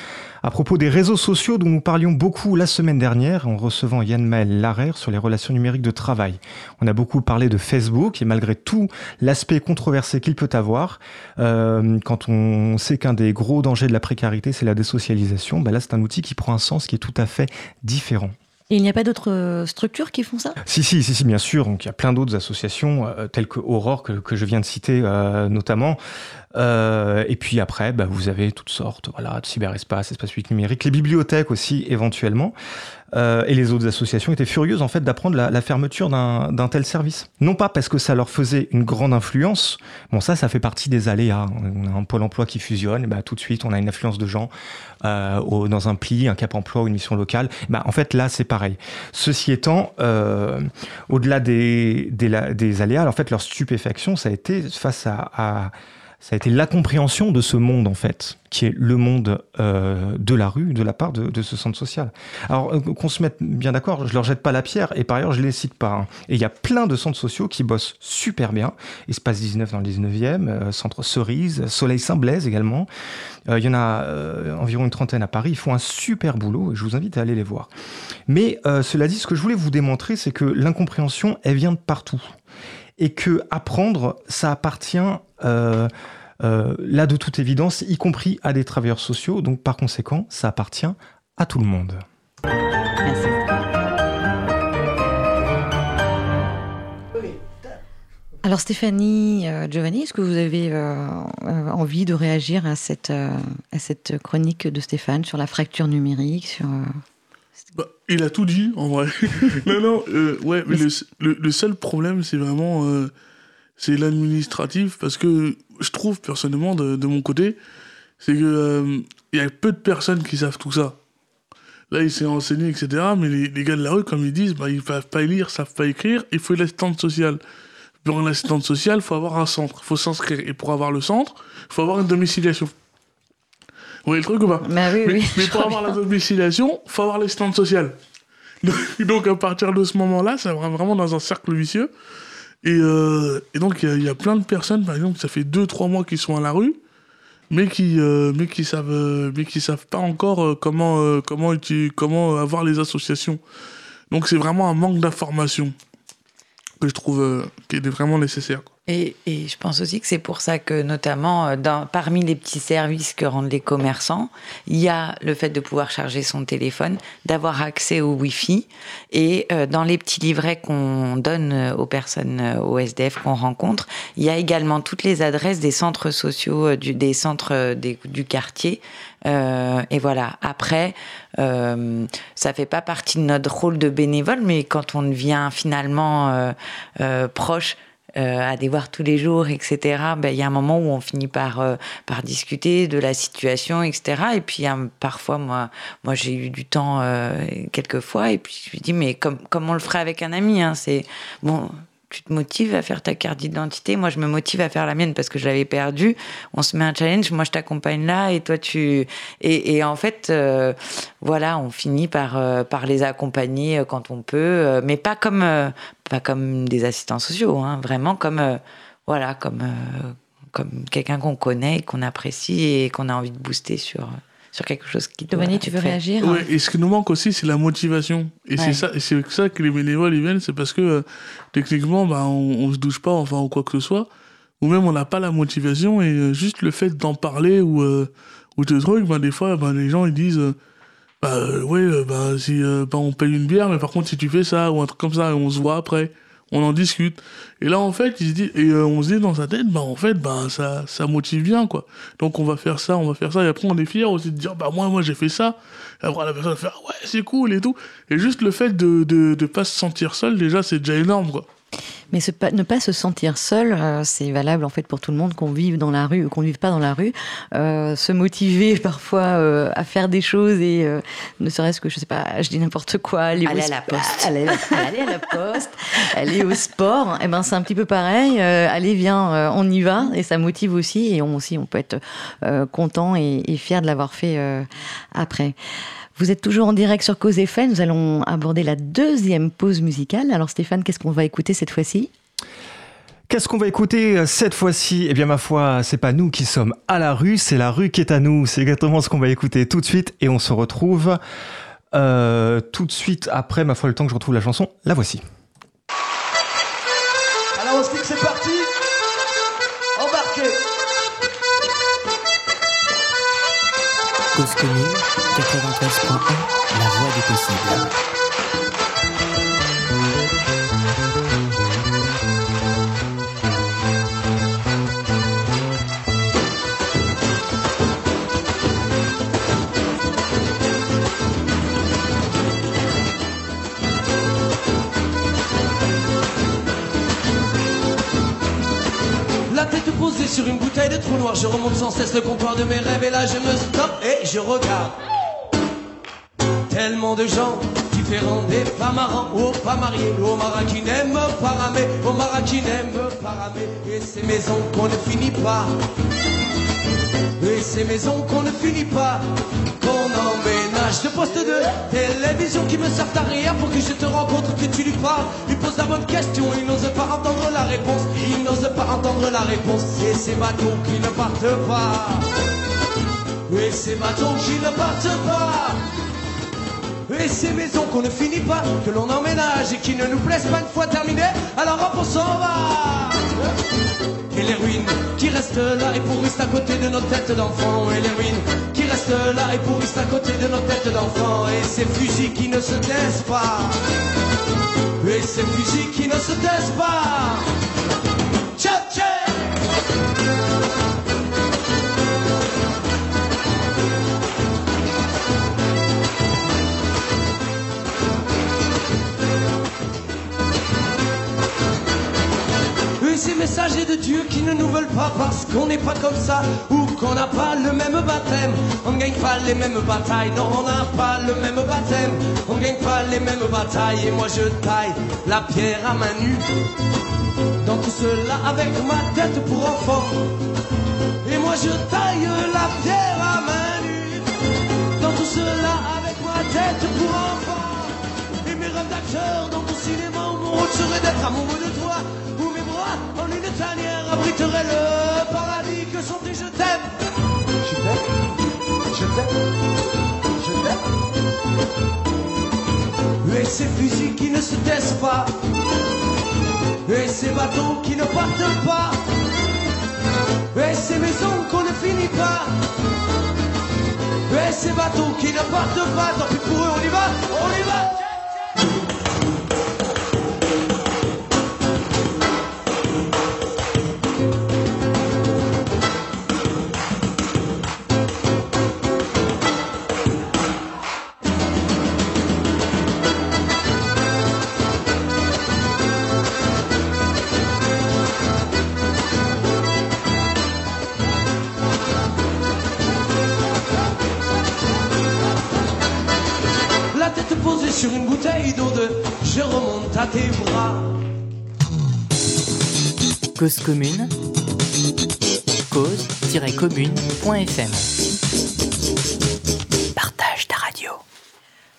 à propos des réseaux sociaux dont nous parlions beaucoup la semaine dernière en recevant Yann Maël Larère sur les relations numériques de travail. On a beaucoup parlé de Facebook et malgré tout l'aspect controversé qu'il peut avoir, euh, quand on sait qu'un des gros dangers de la précarité, c'est la désocialisation, ben là c'est un outil qui prend un sens qui est tout à fait différent.
Et il n'y a pas d'autres euh, structures qui font ça?
Si, si, si, si, bien sûr. Donc, il y a plein d'autres associations, euh, telles que Aurore, que, que, je viens de citer euh, notamment, Euh, et puis après, bah, vous avez toutes sortes voilà, de cyberespace, espace public numérique, les bibliothèques aussi éventuellement. Euh, et les autres associations étaient furieuses en fait d'apprendre la, la, fermeture d'un tel service. Non pas parce que ça leur faisait une grande influence, bon ça ça fait partie des aléas. On a un pôle emploi qui fusionne, et bah, tout de suite on a une influence de gens euh, au, dans un pli, un cap emploi ou une mission locale. Bah, en fait là c'est pareil. Ceci étant, euh, au-delà des, des, aléas, en fait leur stupéfaction ça a été face à, à ça a été la compréhension de ce monde en fait, qui est le monde euh, de la rue, de la part de, ce centre social. Alors euh, qu'on se mette bien d'accord, je leur jette pas la pierre et par ailleurs je les cite pas. Hein. Et il y a plein de centres sociaux qui bossent super bien. Espace 19 dans le 19e, euh, Centre Cerise, Soleil Saint-Blaise également. Il y en a environ une trentaine à Paris. Ils font un super boulot et je vous invite à aller les voir. Mais cela dit, ce que je voulais vous démontrer, c'est que l'incompréhension, elle vient de partout et que apprendre, ça appartient euh, euh, là de toute évidence, y compris à des travailleurs sociaux. Donc par conséquent, ça appartient à tout le monde.
Alors Stéphanie, euh, Giovanni, est-ce que vous avez envie de réagir à cette, à cette chronique de Stéphane sur la fracture numérique sur,
bah, Il a tout dit, en vrai. [laughs] non, non, ouais, mais, le, le, le, seul problème, c'est vraiment c'est l'administratif, parce que je trouve personnellement, de, de mon côté, c'est que il y a peu de personnes qui savent tout ça. Là, il s'est enseigné, etc. Mais les, les, gars de la rue, comme ils disent, bah, ils ne savent pas lire, ne savent pas écrire, il faut l'assistante sociale pour une assistante sociale, il faut avoir un centre, il faut s'inscrire. Et pour avoir le centre, il faut avoir une domiciliation. Vous voyez le truc ou pas?
Bah oui,
mais,
oui,
mais pour avoir la domiciliation, il faut avoir l'assistante sociale. Donc à partir de ce moment-là, ça va vraiment dans un cercle vicieux. Et, euh, et donc il y, y, a plein de personnes, par exemple, ça fait 2-3 mois qu'ils sont à la rue, mais qui, euh, mais qui savent, mais qui savent pas encore euh, comment, comment, comment avoir les associations. Donc c'est vraiment un manque d'information que je trouve euh, qui est vraiment nécessaire.
Et, je pense aussi que c'est pour ça que, notamment, dans, parmi les petits services que rendent les commerçants, il y a le fait de pouvoir charger son téléphone, d'avoir accès au Wi-Fi. Et euh, dans les petits livrets qu'on donne aux personnes, au SDF qu'on rencontre, il y a également toutes les adresses des centres sociaux, des centres du quartier. Euh, et voilà. Après, euh, ça fait pas partie de notre rôle de bénévole, mais quand on devient finalement euh, euh, proche, à les voir tous les jours, etc. Ben, il y a un moment où on finit par par discuter de la situation, etc. Et puis hein, parfois, moi, moi, j'ai eu du temps quelques fois, et puis je lui dis mais comme comme on le ferait avec un ami, hein, c'est bon tu te motives à faire ta carte d'identité. Moi, je me motive à faire la mienne parce que je l'avais perdue. On se met un challenge. Moi, je t'accompagne là et toi, tu. Et, en fait, euh, voilà, on finit par, euh, les accompagner quand on peut, euh, mais pas comme, euh, pas comme des assistants sociaux, hein, vraiment comme, euh, voilà, comme, euh, comme quelqu'un qu'on connaît et qu'on apprécie et qu'on a envie de booster sur sur quelque chose qui
Giovanni, tu veux
fait.
réagir
ouais, Et ce qui nous manque aussi, c'est la motivation. Et ouais. c'est ça, c'est ça que les bénévoles ils viennent, c'est parce que euh, techniquement, bah, on, on se douche pas, enfin ou quoi que ce soit, ou même on n'a pas la motivation et euh, juste le fait d'en parler ou euh, ou de trucs, bah, des fois, bah, les gens ils disent. bah ouais, bah si bah, on paye une bière, mais par contre si tu fais ça ou un truc comme ça, on se voit après on en discute. Et là, en fait, il se dit, et euh, on se dit dans sa tête, bah, en fait, bah, ça, ça motive bien, quoi. Donc, on va faire ça, on va faire ça. Et après, on est fier aussi de dire, bah, moi, moi, j'ai fait ça. Et après, la personne va faire, ouais, c'est cool et tout. Et juste le fait de, de, de pas se sentir seul, déjà, c'est déjà énorme, quoi.
Mais ce, ne pas se sentir seul, euh, c'est valable en fait pour tout le monde, qu'on vive dans la rue ou qu'on ne vive pas dans la rue. Euh, se motiver [laughs] parfois euh, à faire des choses et ne serait-ce que, je sais pas, je dis n'importe quoi,
aller, aller à la poste,
aller, aller, à la poste, [laughs] aller au sport, et eh ben c'est un petit peu pareil. Allez, viens, on y va et ça motive aussi et on aussi on peut être content et, et, fier de l'avoir fait après. Vous êtes toujours en direct sur Cause Effet. Nous allons aborder la deuxième pause musicale. Alors Stéphane, qu'est-ce qu'on va écouter cette fois-ci?
Qu'est-ce qu'on va écouter cette fois-ci? Eh bien, ma foi, c'est pas nous qui sommes à la rue, c'est la rue qui est à nous. C'est exactement ce qu'on va écouter tout de suite et on se retrouve euh, tout de suite après, ma foi, le temps que je retrouve la chanson. La voici.
Alors, on se dit que c'est parti Embarquez
Cause commune la tête
posée sur une bouteille de trou noir, je remonte sans cesse le comptoir de mes rêves et là je me stoppe et je regarde. Tellement de gens différents, des pas marrants, ou pas mariés, aux maras qui n'aiment pas ramer, aux maras qui n'aiment pas ramer. Et ces maisons qu'on ne finit pas. Et ces maisons qu'on ne finit pas, qu'on emménage de poste de télévision qui me servent à rien pour que je te rencontre, que tu lui parles. Il pose la bonne question, il n'ose pas entendre la réponse, il n'ose pas entendre la réponse. Et ces bateaux qui ne partent pas, et ces bateaux qui ne partent pas. Et ces maisons qu'on ne finit pas, que l'on emménage et qui ne nous plaisent pas une fois terminées, alors hop on s'en va. Et les ruines qui restent là et pourrissent à côté de nos têtes d'enfants. Et les ruines qui restent là et pourrissent à côté de nos têtes d'enfants. Et ces fusils qui ne se taisent pas. Et ces fusils qui ne se taisent pas. Tcha tcha ces messagers de Dieu qui ne nous veulent pas parce qu'on n'est pas comme ça ou qu'on n'a pas le même baptême. On ne gagne pas les mêmes batailles, non, on n'a pas le même baptême. On ne gagne pas les mêmes batailles et moi je taille la pierre à main nue. Dans tout cela avec ma tête pour enfant. Et moi je taille la pierre à main nue. Dans tout cela avec ma tête pour enfant. Et mes rêves d'acteur dans ton cinéma mon rôle serait d'être amoureux de toi. En une tanière abriteraient le paradis que sont tes je t'aime. Je t'aime, je t'aime, je t'aime. Et ces fusils qui ne se taisent pas. Et ces bateaux qui ne partent pas. Et ces maisons qu'on ne finit pas. Et ces bateaux qui ne partent pas. Tant pis pour eux, on y va, on y va.
Cause commune, cause-commune.fm. Partage ta radio.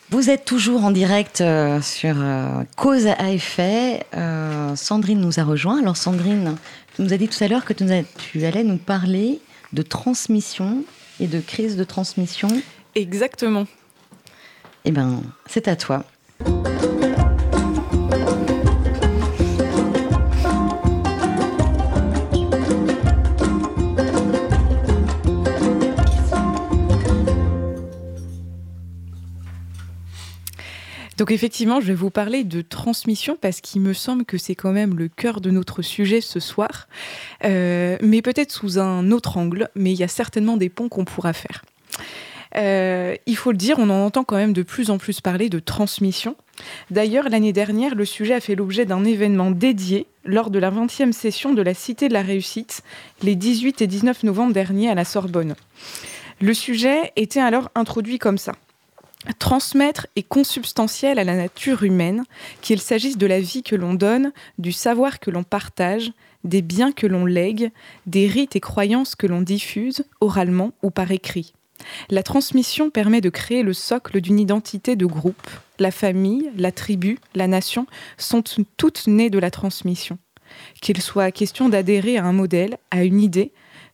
Vous êtes toujours en direct euh, sur euh, Cause à effet. Euh, Sandrine nous a rejoint. Alors Sandrine, tu nous as dit tout à l'heure que tu, nous as- tu allais nous parler de transmission et de crise de transmission.
Exactement.
Eh ben, c'est à toi.
Donc effectivement, je vais vous parler de transmission parce qu'il me semble que c'est quand même le cœur de notre sujet ce soir, Euh, mais peut-être sous un autre angle, mais il y a certainement des ponts qu'on pourra faire. Euh, il faut le dire, on en entend quand même de plus en plus parler de transmission. D'ailleurs, l'année dernière, le sujet a fait l'objet d'un événement dédié lors de la 20e session de la Cité de la Réussite, les 18 et 19 novembre dernier à la Sorbonne. Le sujet était alors introduit comme ça. Transmettre est consubstantiel à la nature humaine, qu'il s'agisse de la vie que l'on donne, du savoir que l'on partage, des biens que l'on lègue, des rites et croyances que l'on diffuse, oralement ou par écrit. La transmission permet de créer le socle d'une identité de groupe. La famille, la tribu, la nation sont toutes nées de la transmission. Qu'il soit question d'adhérer à un modèle, à une idée,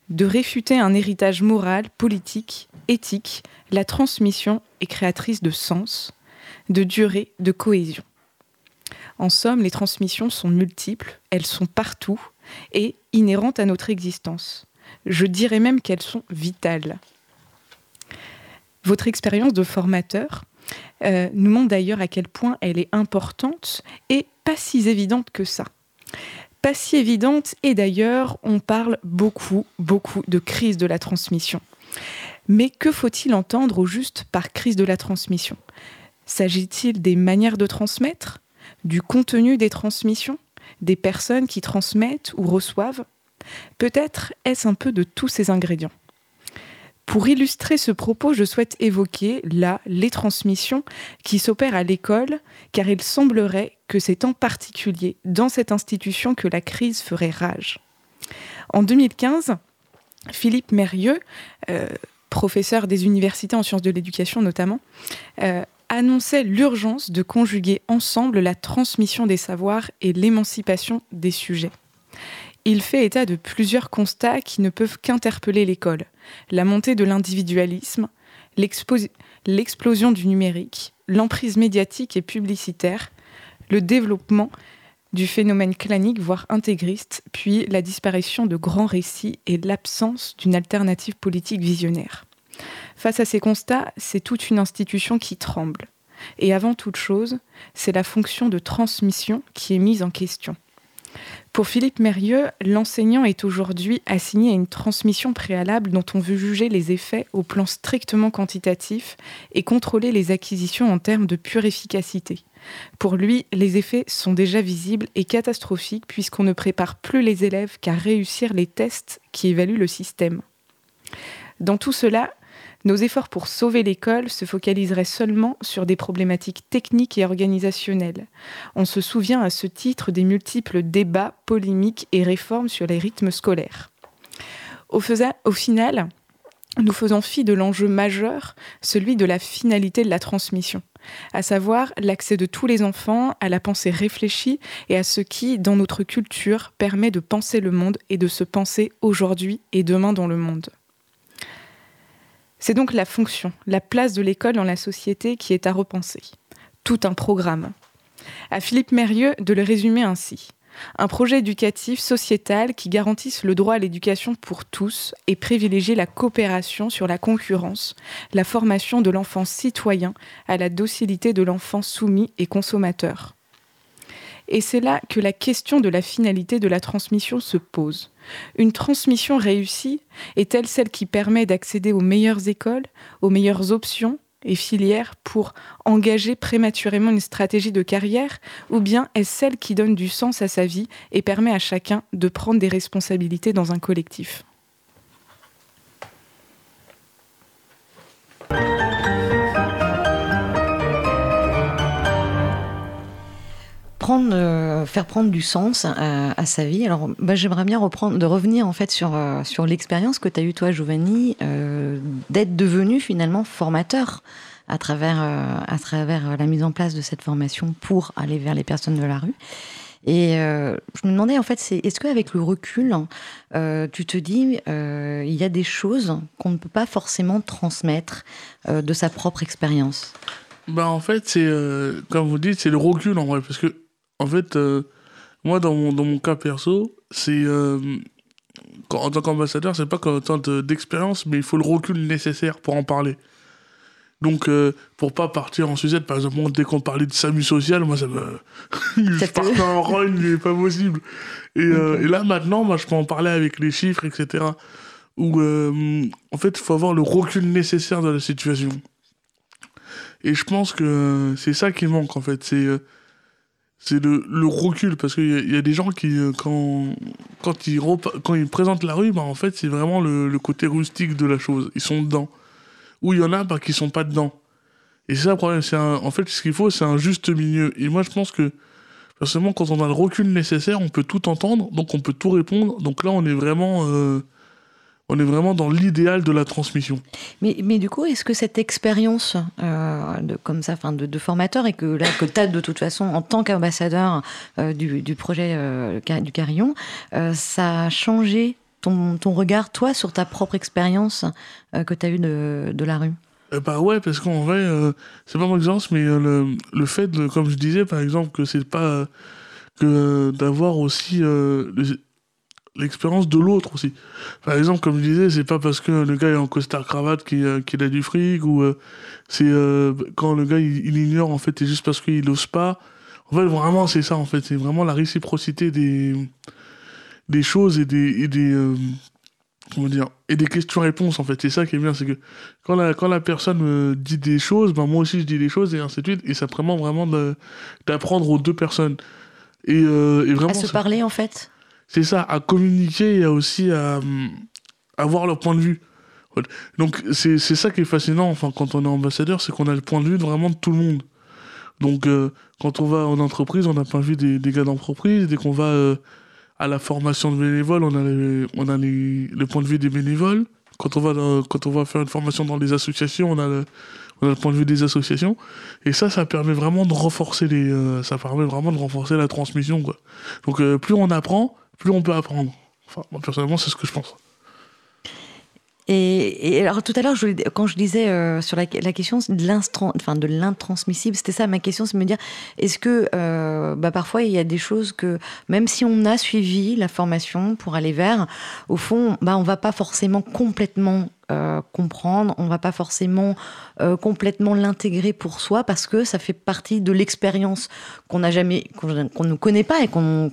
de réfuter un héritage moral, politique, éthique, la transmission est créatrice de sens, de durée, de cohésion. En somme, les transmissions sont multiples, elles sont partout et inhérentes à notre existence. Je dirais même qu'elles sont vitales. Votre expérience de formateur euh, nous montre d'ailleurs à quel point elle est importante et pas si évidente que ça. Pas si évidente. Et d'ailleurs on parle beaucoup, beaucoup de crise de la transmission. Mais que faut-il entendre au juste par crise de la transmission? S'agit-il des manières de transmettre? Du contenu des transmissions? Des personnes qui transmettent ou reçoivent? Peut-être est-ce un peu de tous ces ingrédients. Pour illustrer ce propos, je souhaite évoquer là les transmissions qui s'opèrent à l'école, car il semblerait que c'est en particulier dans cette institution que la crise ferait rage. En 2015, Philippe Mérieux, euh, professeur des universités en sciences de l'éducation notamment, euh, annonçait l'urgence de conjuguer ensemble la transmission des savoirs et l'émancipation des sujets. Il fait état de plusieurs constats qui ne peuvent qu'interpeller l'école. La montée de l'individualisme, l'explosion du numérique, l'emprise médiatique et publicitaire, le développement du phénomène clanique, voire intégriste, puis la disparition de grands récits et l'absence d'une alternative politique visionnaire. Face à ces constats, c'est toute une institution qui tremble. Et avant toute chose, c'est la fonction de transmission qui est mise en question. Pour Philippe Mérieux, l'enseignant est aujourd'hui assigné à une transmission préalable dont on veut juger les effets au plan strictement quantitatif et contrôler les acquisitions en termes de pure efficacité. Pour lui, les effets sont déjà visibles et catastrophiques puisqu'on ne prépare plus les élèves qu'à réussir les tests qui évaluent le système. Dans tout cela, nos efforts pour sauver l'école se focaliseraient seulement sur des problématiques techniques et organisationnelles. On se souvient à ce titre des multiples débats, polémiques et réformes sur les rythmes scolaires. Au, final, nous faisons fi de l'enjeu majeur, celui de la finalité de la transmission, à savoir l'accès de tous les enfants à la pensée réfléchie et à ce qui, dans notre culture, permet de penser le monde et de se penser aujourd'hui et demain dans le monde. C'est donc la fonction, la place de l'école dans la société qui est à repenser. Tout un programme. À Philippe Mérieux de le résumer ainsi. Un projet éducatif sociétal qui garantisse le droit à l'éducation pour tous et privilégie la coopération sur la concurrence, la formation de l'enfant citoyen à la docilité de l'enfant soumis et consommateur. Et c'est là que la question de la finalité de la transmission se pose. Une transmission réussie est-elle celle qui permet d'accéder aux meilleures écoles, aux meilleures options et filières pour engager prématurément une stratégie de carrière, ou bien est-ce celle qui donne du sens à sa vie et permet à chacun de prendre des responsabilités dans un collectif?
Euh, faire prendre du sens à, sa vie. Alors, bah, j'aimerais bien de revenir en fait sur, euh, sur l'expérience que tu as eue, toi, Giovanni, euh, d'être devenu finalement formateur à travers, à travers la mise en place de cette formation pour aller vers les personnes de la rue. Et je me demandais, en fait, c'est est-ce qu'avec le recul, tu te dis, il y a des choses qu'on ne peut pas forcément transmettre de sa propre expérience?
Bah en fait, c'est comme vous dites, c'est le recul en vrai, parce que en fait, euh, moi, dans mon, dans mon cas perso, c'est. Euh, en tant qu'ambassadeur, c'est pas qu'en tant d'expérience, mais il faut le recul nécessaire pour en parler. Donc, euh, pour pas partir en suzette, par exemple, dès qu'on parlait de SAMU social, moi, ça me. [laughs] je partais en rogne, il pas possible. Et, et, là, maintenant, moi, je peux en parler avec les chiffres, etc. Où, en fait, il faut avoir le recul nécessaire dans la situation. Et je pense que c'est ça qui manque, en fait. C'est c'est le, le, recul parce qu'il y, y, a des gens qui euh, quand quand ils quand ils présentent la rue bah en fait c'est vraiment le, le, côté rustique de la chose. Ils sont dedans. Ou il y en a bah, qui sont pas dedans. Et c'est ça c'est en fait ce qu'il faut c'est un juste milieu. Et moi je pense que personnellement quand on a le recul nécessaire on peut tout entendre donc on peut tout répondre. Donc là on est vraiment euh, on est vraiment dans l'idéal de la transmission.
Mais, mais du coup, est-ce que cette expérience euh, de, comme ça, fin de, de, formateur, et que là, que tu as de toute façon en tant qu'ambassadeur euh, du, du, projet euh, du Carillon, ça a changé ton, ton, regard, toi, sur ta propre expérience que tu as eue de, de, la rue?
Bah ouais, parce qu'en vrai, c'est pas mon exemple, mais le, le fait, de, comme je disais, par exemple, que c'est pas que d'avoir aussi l'expérience de l'autre aussi. Par exemple, comme je disais, c'est pas parce que le gars est en costard cravate qu'il euh, a du fric ou euh, c'est euh, quand le gars il, ignore en fait, c'est juste parce qu'il ose pas. En fait, vraiment, c'est ça en fait, c'est vraiment la réciprocité des des choses et des et des comment dire et des questions-réponses en fait. C'est ça qui est bien, c'est que quand la quand la personne me dit des choses, ben moi aussi je dis des choses et ainsi de suite et ça permet vraiment d'apprendre aux deux personnes. Et, et vraiment
à se parler en fait
c'est ça, à communiquer et aussi à, avoir leur point de vue. Donc c'est ça qui est fascinant enfin, quand on est ambassadeur, c'est qu'on a le point de vue vraiment de tout le monde. Donc euh, quand on va en entreprise, on a pas vu des, des gars d'entreprise. Dès qu'on va euh, à la formation de bénévoles, on a, on a le point de vue des bénévoles. Quand on, va quand on va faire une formation dans des associations, on a, le, on a le point de vue des associations. Et ça, ça permet vraiment de renforcer les, euh, ça permet vraiment de renforcer la transmission. Quoi. Donc plus on apprend, plus on peut apprendre. Enfin, moi, personnellement, c'est ce que je pense.
Et, alors tout à l'heure, quand je disais euh, sur la, question de l'intransmissible, c'était ça ma question, c'est me dire, est-ce que euh, bah, parfois il y a des choses que, même si on a suivi la formation pour aller vers, au fond, bah, on va pas forcément complètement euh, comprendre, on va pas forcément euh, complètement l'intégrer pour soi parce que ça fait partie de l'expérience qu'on n'a jamais, qu'on ne connaît pas et qu'on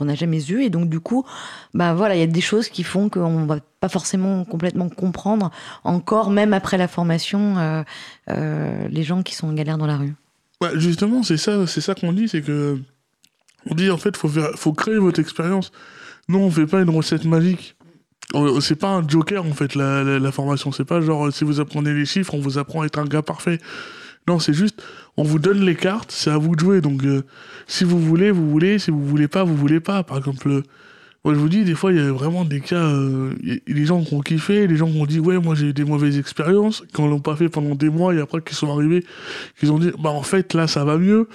n'a jamais eu. Et donc du coup, bah voilà, il y a des choses qui font qu'on va pas forcément complètement comprendre encore, même après la formation, euh, les gens qui sont en galère dans la rue.
justement, c'est ça, c'est ça qu'on dit, c'est que on dit en fait, faut faut créer votre expérience. Non, on fait pas une recette magique. C'est pas un joker en fait la, formation. C'est pas genre si vous apprenez les chiffres, on vous apprend à être un gars parfait. Non, c'est juste on vous donne les cartes, c'est à vous de jouer. Donc euh, si vous voulez, vous voulez. Si vous voulez pas, vous voulez pas. Par exemple, euh, moi je vous dis des fois il y a vraiment des cas, euh, des gens qui ont kiffé, des gens qui ont dit ouais moi j'ai eu des mauvaises expériences, qui l'ont pas fait pendant des mois et après qu'ils sont arrivés, qu'ils ont dit bah en fait là ça va mieux.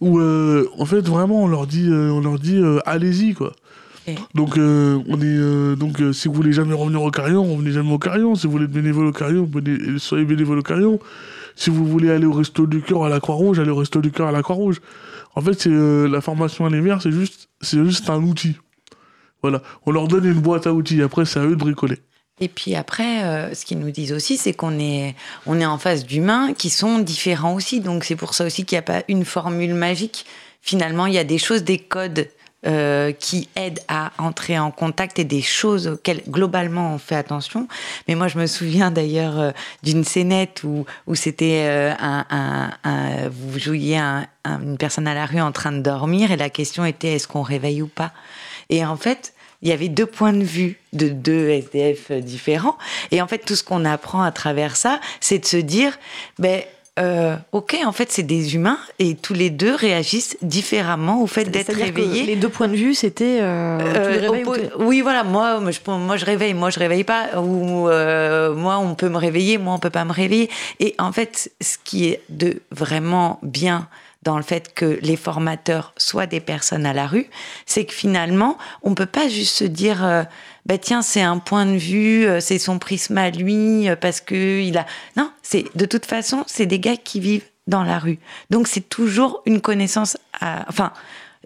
Ou en fait vraiment on leur dit on leur dit allez-y quoi. Donc, euh, on est, euh, donc euh, si vous voulez jamais revenir au Carillon, revenez jamais au Carillon. Si vous voulez être bénévole au Carillon, soyez bénévole au Carillon. Si vous voulez aller au Resto du Cœur à la Croix-Rouge, allez au Resto du Cœur à la Croix-Rouge. En fait, c'est la formation à l'hiver, c'est juste, c'est juste un outil. Voilà. On leur donne une boîte à outils. Après, c'est à eux de bricoler.
Et puis après, ce qu'ils nous disent aussi, c'est qu'on est, on est en face d'humains qui sont différents aussi. Donc c'est pour ça aussi qu'il n'y a pas une formule magique. Finalement, il y a des choses, des codes euh, qui aident à entrer en contact et des choses auxquelles globalement on fait attention. Mais moi, je me souviens d'ailleurs euh, d'une scénette où, où c'était euh, un, vous jouiez une personne à la rue en train de dormir et la question était est-ce qu'on réveille ou pas? Et en fait, il y avait deux points de vue de deux SDF différents. Et en fait, tout ce qu'on apprend à travers ça, c'est de se dire, ben, euh, ok, en fait, c'est des humains et tous les deux réagissent différemment au fait d'être réveillés.
les deux points de vue, c'était euh,
euh, oui, voilà. Moi, je, moi, je réveille, moi, je réveille pas. Ou moi, on peut me réveiller, moi, on peut pas me réveiller. Et en fait, ce qui est de vraiment bien dans le fait que les formateurs soient des personnes à la rue, c'est que finalement, on peut pas juste se dire bah tiens, c'est un point de vue, euh, c'est son prisme à lui, euh, parce que il a. Non, c'est de toute façon, c'est des gars qui vivent dans la rue. Donc c'est toujours une connaissance. À, enfin,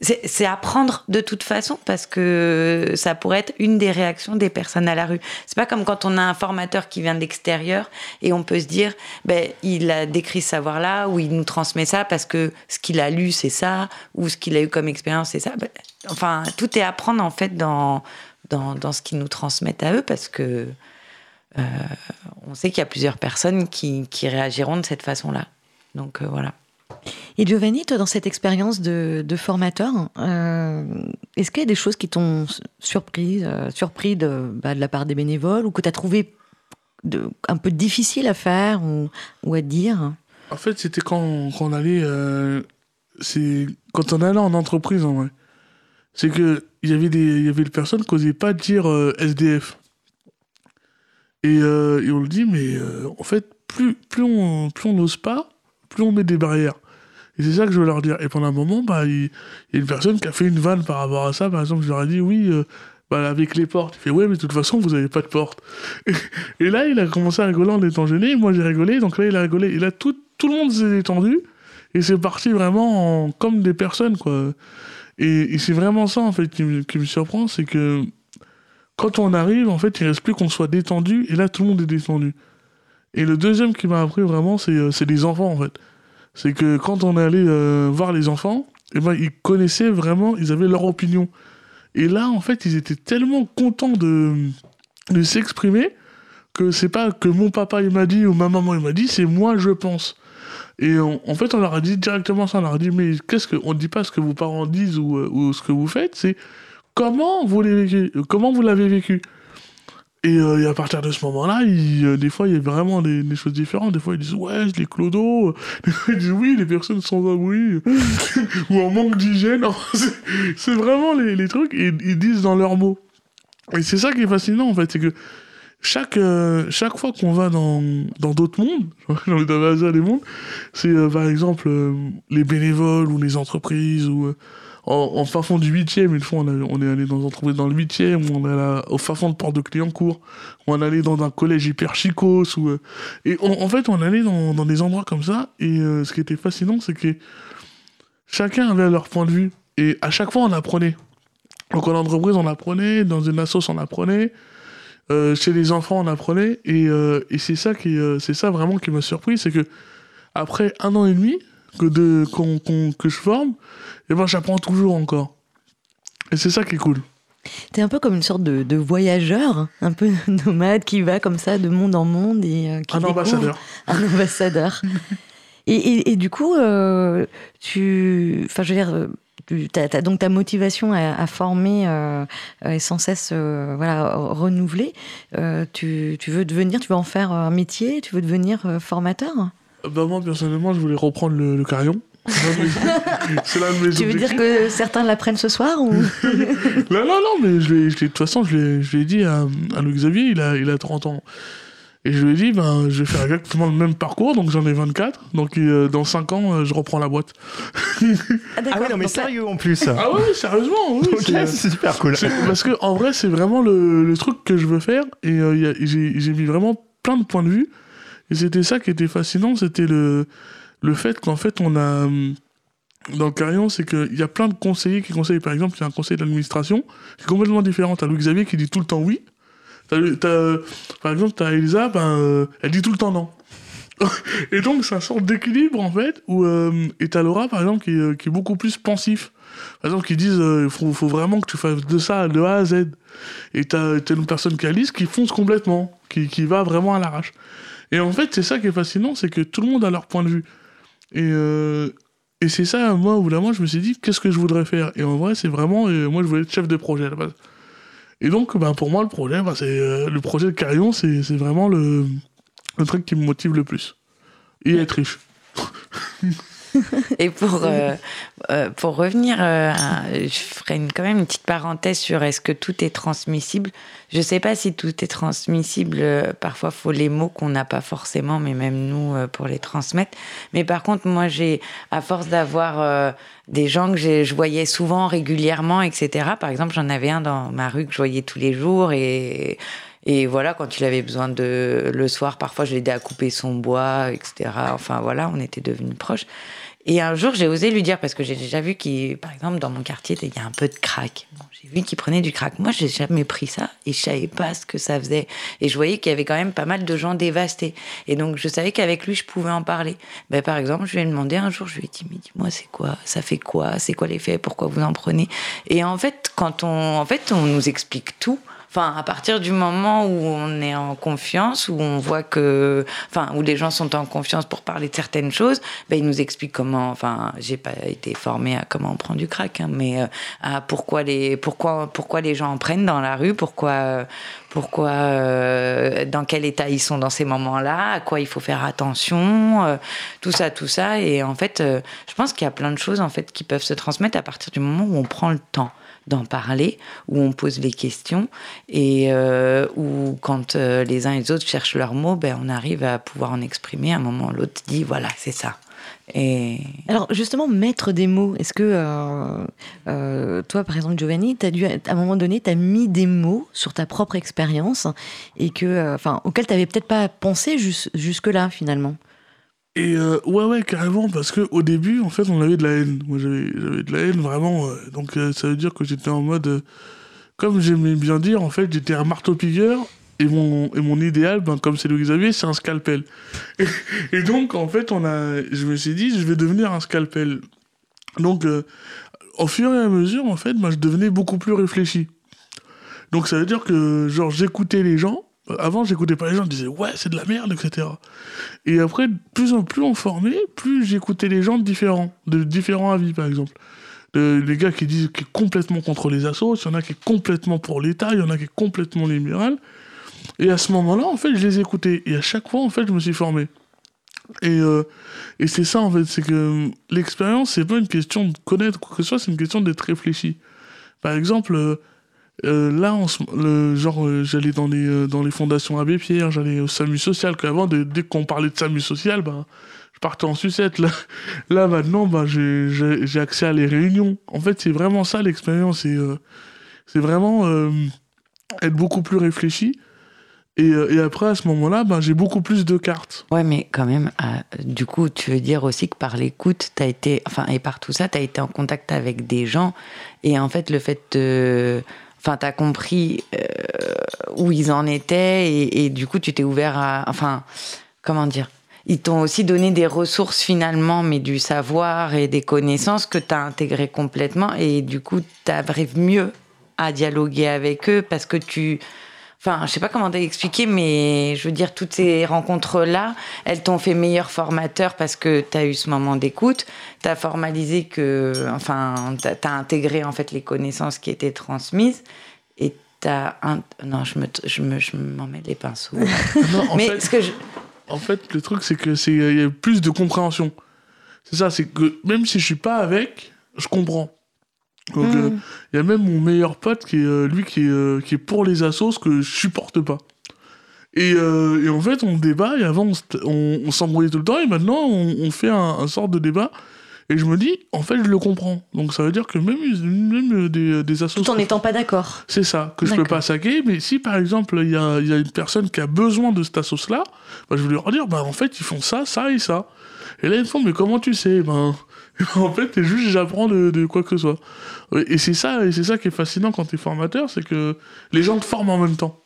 c'est apprendre de toute façon parce que ça pourrait être une des réactions des personnes à la rue. C'est pas comme quand on a un formateur qui vient de l'extérieur et on peut se dire, ben il a décrit ce savoir-là ou il nous transmet ça parce que ce qu'il a lu c'est ça ou ce qu'il a eu comme expérience c'est ça. Ben, enfin, tout est apprendre en fait dans dans, dans ce qu'ils nous transmettent à eux parce que euh, on sait qu'il y a plusieurs personnes qui, qui, réagiront de cette façon-là. Donc euh, voilà.
Et Giovanni, toi, dans cette expérience de, de formateur, euh, est-ce qu'il y a des choses qui t'ont surpris, surpris de, bah, de, la part des bénévoles ou que tu as trouvé de, un peu difficile à faire ou, ou à dire?
En fait, c'était quand, quand, on allait. c'est quand on allait en entreprise, en vrai c'est que il y avait des il y avait des personnes qui n'osaient pas dire euh, SDF. Et, euh, et, on le dit, mais euh, en fait, plus, plus on plus on n'ose pas, plus on met des barrières. Et c'est ça que je veux leur dire. Et pendant un moment, bah, il, y a une personne qui a fait une vanne par rapport à ça. Par exemple, je leur ai dit, oui, bah, avec les portes. Il fait, ouais, mais de toute façon, vous n'avez pas de porte. [laughs] Et, là, il a commencé à rigoler en étant gêné. Moi, j'ai rigolé. Donc là, il a rigolé. Et là, tout, tout le monde s'est détendu. Et c'est parti vraiment comme des personnes, quoi. Et, c'est vraiment ça, en fait, qui me, surprend, c'est que quand on arrive, en fait, il reste plus qu'on soit détendu, et là, tout le monde est détendu. Et le deuxième qui m'a appris vraiment, c'est euh, les enfants, en fait. C'est que quand on est allé euh, voir les enfants, eh ben, ils connaissaient vraiment, ils avaient leur opinion. Et là, en fait, ils étaient tellement contents de, de s'exprimer que c'est pas que mon papa il m'a dit ou ma maman il m'a dit, c'est moi je pense. Et en fait, on leur a dit directement ça. On leur a dit, mais qu'est-ce que. On ne dit pas ce que vos parents disent ou, euh, ou ce que vous faites, c'est comment vous l'avez vécu Comment vous l'avez vécu et, euh, et à partir de ce moment-là, euh, des fois, il y a vraiment des, des choses différentes. Des fois, ils disent Ouais, les clodos. Des fois, ils disent Oui, les personnes sans abri. [laughs] ou en manque d'hygiène. [laughs] C'est vraiment les, les trucs. Et ils disent dans leurs mots. Et c'est ça qui est fascinant, en fait. C'est que chaque, euh, chaque fois qu'on va dans dans d'autres mondes, dans les Davaza, les mondes, c'est euh, par exemple euh, les bénévoles ou les entreprises ou. en, en fin fond du 8e, une fois on, on est allé dans une dans le 8e, ou on est allé au fin fond de Porte de Clignancourt, ou on est allé dans un collège hyper chicos, ou, et en fait on est allé dans, dans des endroits comme ça, et ce qui était fascinant, c'est que chacun avait leur point de vue, et à chaque fois on apprenait. Donc en entreprise on apprenait, dans une assoce on apprenait, euh, chez les enfants on apprenait, et, euh, et c'est ça, qui, euh, c'est ça vraiment qui m'a surpris, c'est que après un an et demi que, de, qu'on- qu'on- que je forme, et ben j'apprends toujours encore. Et c'est ça qui est cool.
T'es un peu comme une sorte de, de voyageur, un peu [laughs] nomade qui va comme ça de monde en monde et euh, qui
Un ambassadeur. [laughs]
Un ambassadeur. [laughs] et, et- et du coup, euh, tu, enfin, je veux dire, euh, donc ta motivation à, à former euh, est sans cesse, euh, voilà, renouvelée. Euh, tu, tu veux devenir, tu veux en faire un métier, tu veux devenir euh, formateur?
Bah moi personnellement je voulais reprendre le, le carillon. [laughs] c'est de mes
Tu veux dire que certains l'apprennent ce soir ou? [laughs]
Non, non, non, mais je de toute façon, je l'ai je l'ai dit à, à Louis Xavier, il a, il a 30 ans. Et je lui ai dit, ben, je vais faire exactement le même parcours, donc j'en ai 24. Donc euh, dans 5 ans, euh, je reprends la boîte.
Ah oui, non, mais sérieux en plus.
Ah oui, sérieusement, oui.
Ok,
c'est-
c'est super cool.
Parce que en vrai, c'est vraiment le, le truc que je veux faire. Et euh, j'ai mis vraiment plein de points de vue. Et c'était ça qui était fascinant, c'était le, le fait qu'en fait, on a. hum, Dans le carillon, c'est qu'il y a plein de conseillers qui conseillent. Par exemple, il y a un conseil d'administration qui est complètement différent. T'as Louis Xavier qui dit tout le temps oui. T'as- par exemple, t'as Elisa, ben, euh, elle dit tout le temps non. [laughs] et donc, c'est un sorte d'équilibre, en fait, où, euh, et t'as Laura, par exemple, qui, euh, qui est beaucoup plus pensif. Par exemple, qui disent, il faut, faut vraiment que tu fasses de ça, de A à Z. Et t'as, une personne qui Alice qui fonce complètement, qui, qui va vraiment à l'arrache. Et en fait, c'est ça qui est fascinant, c'est que tout le monde a leur point de vue. Et, euh, et c'est ça, moi, au bout d'un moment, je me suis dit, qu'est-ce que je voudrais faire? Et en vrai, c'est vraiment, euh, moi, je voulais être chef de projet à la base. Et donc, ben, pour moi, le projet, ben, c'est, euh, le projet de Carillon, c'est, c'est vraiment le, le truc qui me motive le plus. Et être riche. [laughs] [laughs]
Et pour, euh, euh, pour revenir, euh, je ferai quand même une petite parenthèse sur est-ce que tout est transmissible. Je ne sais pas si tout est transmissible. Parfois, il faut les mots qu'on n'a pas forcément, mais même nous, pour les transmettre. Mais par contre, moi, j'ai, à force d'avoir des gens que je voyais souvent, régulièrement, etc. Par exemple, j'en avais un dans ma rue que je voyais tous les jours et et voilà, quand il avait besoin de le soir, parfois je l'aidais à couper son bois, etc. Enfin voilà, on était devenus proches. Et un jour, j'ai osé lui dire, parce que j'ai déjà vu qu'il, par exemple, dans mon quartier, il y a un peu de crack. Bon, j'ai vu qu'il prenait du crack. Moi, j'ai jamais pris ça et je savais pas ce que ça faisait. Et je voyais qu'il y avait quand même pas mal de gens dévastés. Et donc, je savais qu'avec lui, je pouvais en parler. Ben, par exemple, je lui ai demandé un jour, je lui ai dit, mais dis-moi, c'est quoi? Ça fait quoi? C'est quoi l'effet? Pourquoi vous en prenez Et en fait, quand on, en fait, on nous explique tout. Enfin, à partir du moment où on est en confiance, où on voit que, enfin, où les gens sont en confiance pour parler de certaines choses, ben, ils nous expliquent comment. Enfin, j'ai pas été formée à comment on prend du crack, hein, mais euh, à pourquoi les, pourquoi, pourquoi les gens en prennent dans la rue, pourquoi, pourquoi, euh, dans quel état ils sont dans ces moments-là, à quoi il faut faire attention, euh, tout ça, tout ça. Et en fait, euh, je pense qu'il y a plein de choses en fait qui peuvent se transmettre à partir du moment où on prend le temps d'en parler, où on pose les questions et euh, où quand euh, les uns et les autres cherchent leurs mots, ben, on arrive à pouvoir en exprimer. À un moment, l'autre dit voilà, c'est ça. Et
Alors justement, mettre des mots, est-ce que euh, toi, par exemple, Giovanni, as dû, à un moment donné, tu as mis des mots sur ta propre expérience et que, auquel tu n'avais peut-être pas pensé jus- jusque-là, finalement?
Et euh, ouais, ouais, carrément, parce que au début, en fait, on avait de la haine. Moi, j'avais de la haine, vraiment. euh, donc, euh, ça veut dire que j'étais en mode. comme j'aimais bien dire, en fait, j'étais un marteau-piqueur. Et mon, et mon idéal, ben, comme c'est Louis Xavier, c'est un scalpel. Et, donc, en fait, on a, je me suis dit, je vais devenir un scalpel. Donc, au fur et à mesure, en fait, ben, je devenais beaucoup plus réfléchi. Donc, ça veut dire que, genre, j'écoutais les gens. Avant, j'écoutais pas les gens, je disais, ouais, c'est de la merde, etc. Et après, plus en plus on formait, plus j'écoutais les gens de différents, de différents avis, par exemple. Les gars qui disent qu'il est complètement contre les assos, il y en a qui est complètement pour l'État, il y en a qui est complètement libéral. Et à ce moment-là, en fait, je les écoutais. Et à chaque fois, en fait, je me suis formé. Et, euh, et c'est ça, en fait, c'est que l'expérience, c'est pas une question de connaître quoi que ce soit, c'est une question d'être réfléchi. Par exemple, euh, euh, là, le, genre, euh, j'allais dans les, euh, dans les fondations Abbé Pierre, j'allais au SAMU social, qu'avant, dès, qu'on parlait de SAMU social, bah, je partais en sucette. Là, là maintenant, bah, j'ai- accès à les réunions. En fait, c'est vraiment ça l'expérience. C'est vraiment être beaucoup plus réfléchi. Et, et après, à ce moment-là, bah, j'ai beaucoup plus de cartes.
Ouais, mais quand même, du coup, tu veux dire aussi que par l'écoute, t'as été, enfin, et par tout ça, t'as été en contact avec des gens, et en fait, le fait de, enfin, t'as compris euh, où ils en étaient, et, et du coup, tu t'es ouvert à, enfin, comment dire, ils t'ont aussi donné des ressources finalement, mais du savoir et des connaissances que t'as intégrées complètement, et du coup, t'arrives mieux à dialoguer avec eux parce que tu Enfin, je sais pas comment t'expliquer, mais je veux dire, toutes ces rencontres-là, elles t'ont fait meilleur formateur parce que tu as eu ce moment d'écoute, tu as formalisé que, enfin, tu as, intégré en fait les connaissances qui étaient transmises et tu as. Un... Non, je me, je me, je m'en mets les pinceaux. [laughs]
Non, en
mais
fait,
ce que je.
En fait, le truc, c'est que c'est y a plus de compréhension. C'est ça, c'est que même si je suis pas avec, je comprends. Donc,
Hmm.
euh, il y a même mon meilleur pote qui est euh, lui qui est, euh, qui est pour les assos que je supporte pas. Et, euh, et en fait, on débat et avant on, on, on s'embrouillait tout le temps et maintenant on, on fait un, un sort de débat. Et je me dis, en fait, je le comprends. Donc ça veut dire que même, même des, des assos.
Tout en n'étant pas d'accord.
C'est ça, que je peux pas saquer, mais si par exemple il y a, il y a une personne qui a besoin de cette sauce-là, bah, je vais leur dire, bah en fait ils font ça, ça et ça. Et là ils me font, mais comment tu sais? Ben, [laughs] En fait, c'est juste j'apprends de, de quoi que ce soit. Ouais, Et c'est ça, et c'est ça qui est fascinant quand tu es formateur, c'est que les gens te forment en même temps.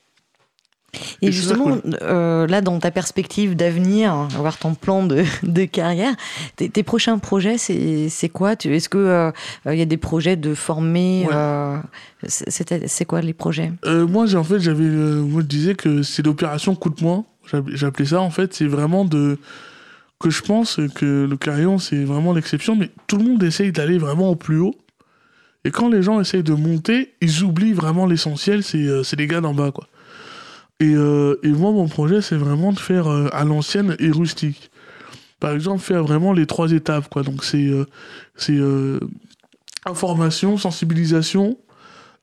Et justement, euh, là, dans ta perspective d'avenir, avoir ton plan de, [laughs] de carrière, tes, tes prochains projets, c'est quoi? Est-ce qu'il il y a des projets de former
Ouais.
euh, c'est- quoi les projets?
Euh, moi, en fait, j'avais, euh, moi, je disais que c'est l'opération poing. J'app- J'appelais ça en fait, c'est vraiment de que je pense que le carillon c'est vraiment l'exception, mais tout le monde essaye d'aller vraiment au plus haut. Et quand les gens essayent de monter, ils oublient vraiment l'essentiel, c'est euh, les gars d'en bas quoi. Et, euh, et moi, mon projet, c'est vraiment de faire euh, à l'ancienne et rustique. Par exemple, faire vraiment les trois étapes quoi. Donc c'est information, sensibilisation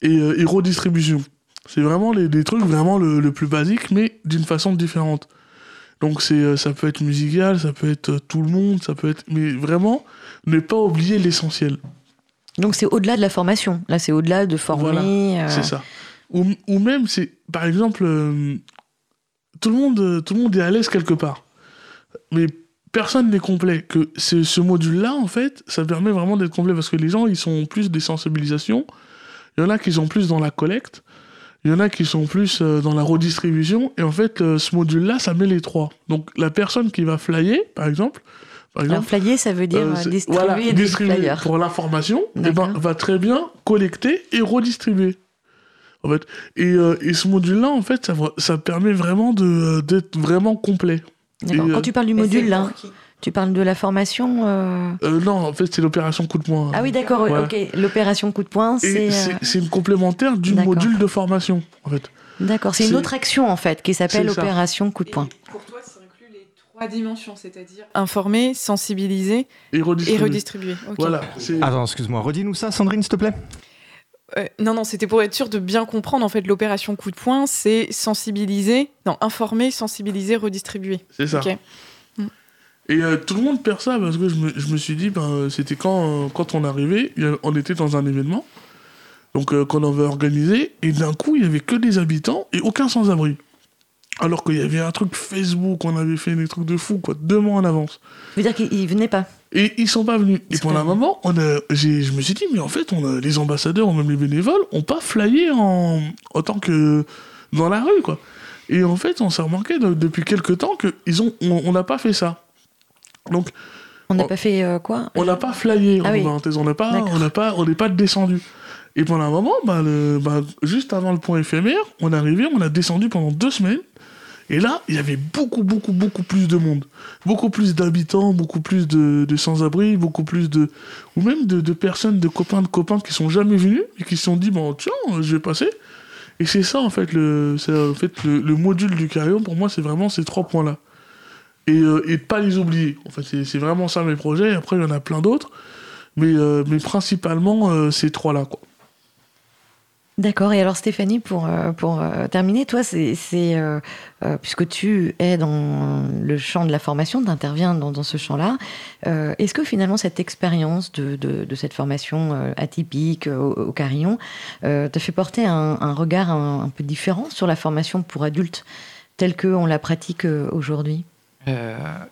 et, et redistribution. C'est vraiment les, les trucs vraiment le, le plus basique, mais d'une façon différente. Donc c'est, euh, ça peut être musical, ça peut être euh, tout le monde, ça peut être... Mais vraiment, ne pas oublier l'essentiel.
Donc c'est au-delà de la formation. Là, c'est au-delà de former.
Voilà,
euh,
C'est ça. Ou, ou même, c'est par exemple, euh, tout, le monde, tout le monde est à l'aise quelque part. Mais personne n'est complet. Que ce, ce module-là, en fait, ça permet vraiment d'être complet parce que les gens, ils sont plus des sensibilisations. Il y en a qui sont plus dans la collecte. Il y en a qui sont plus euh, dans la redistribution. Et en fait, euh, ce module-là, ça met les trois. Donc, la personne qui va flyer, par exemple. Par
Alors,
exemple
flyer, ça veut dire
euh,
distribuer
voilà,
des
distribuer
flyers.
pour l'information, eh ben, va très bien collecter et redistribuer. En fait. et, euh, et ce module-là, en fait, ça, ça permet vraiment de, d'être vraiment complet.
D'accord.
Et,
Quand tu parles du module, là,
pour qui?
Tu parles de la formation euh,
euh, non, en fait, c'est l'opération coup de poing.
Ah oui, d'accord,
Ouais.
ok. L'opération coup de poing,
Et
c'est.
c'est,
euh,
c'est une complémentaire du module de formation, en fait.
D'accord, c'est une autre action en fait qui s'appelle
C'est ça.
opération coup de poing.
pour toi, ça inclut les trois dimensions, c'est-à-dire informer, sensibiliser
Et
et
redistribuer.
redistribuer. Ok.
Voilà.
Attends, excuse-moi, redis-nous ça, Sandrine, s'il te plaît.
Euh, non, non, c'était pour être sûr de bien comprendre. En fait, l'opération coup de poing, c'est sensibiliser, non, informer, sensibiliser, redistribuer.
c'est ça.
Ok.
Et euh, tout le monde perd ça parce que je me, je me suis dit, ben, c'était quand, euh, quand on arrivait, on était dans un événement, donc euh, qu'on avait organisé, et d'un coup, il y avait que des habitants et aucun sans-abri. Alors qu'il y avait un truc Facebook, on avait fait des trucs de fou, quoi, deux mois en avance.
Ça veut dire qu'ils venaient pas.
Et ils sont pas venus. Et
pas
un moment, on a, je me suis dit, mais en fait, on a, les ambassadeurs ou même les bénévoles ont pas flyé en, en tant que dans la rue, quoi. Et en fait, on s'est remarqué de- depuis quelques temps ils ont, on on n'a pas fait ça. Donc,
On n'a pas fait euh, quoi?
on n'a pas flyé,
Ah
en
oui.
parenthèse. On n'a pas,
D'accord.
on n'a pas, on n'est pas descendu. Et pendant un moment, bah, le, bah, juste avant le point éphémère, on est arrivé, on a descendu pendant deux semaines. Et là, il y avait beaucoup, beaucoup, beaucoup plus de monde. Beaucoup plus d'habitants, beaucoup plus de, sans-abri, beaucoup plus de. ou même de, personnes, de copains, de copains qui sont jamais venus et qui se sont dit, bon, tiens, je vais passer. Et c'est ça, en fait, le, en fait, le, module du carillon, pour moi, c'est vraiment ces trois points-là. Et, euh, et pas les oublier. En fait, c'est vraiment ça mes projets. Après, il y en a plein d'autres. Mais, euh, mais principalement, euh, ces trois-là.
D'accord. Et alors Stéphanie, pour, euh, pour euh, terminer, toi, c'est euh, puisque tu es dans le champ de la formation, tu interviens dans, ce champ-là, est-ce que finalement cette expérience de, de, cette formation atypique au, Carillon te fait porter un, regard un, peu différent sur la formation pour adultes telle qu'on la pratique aujourd'hui?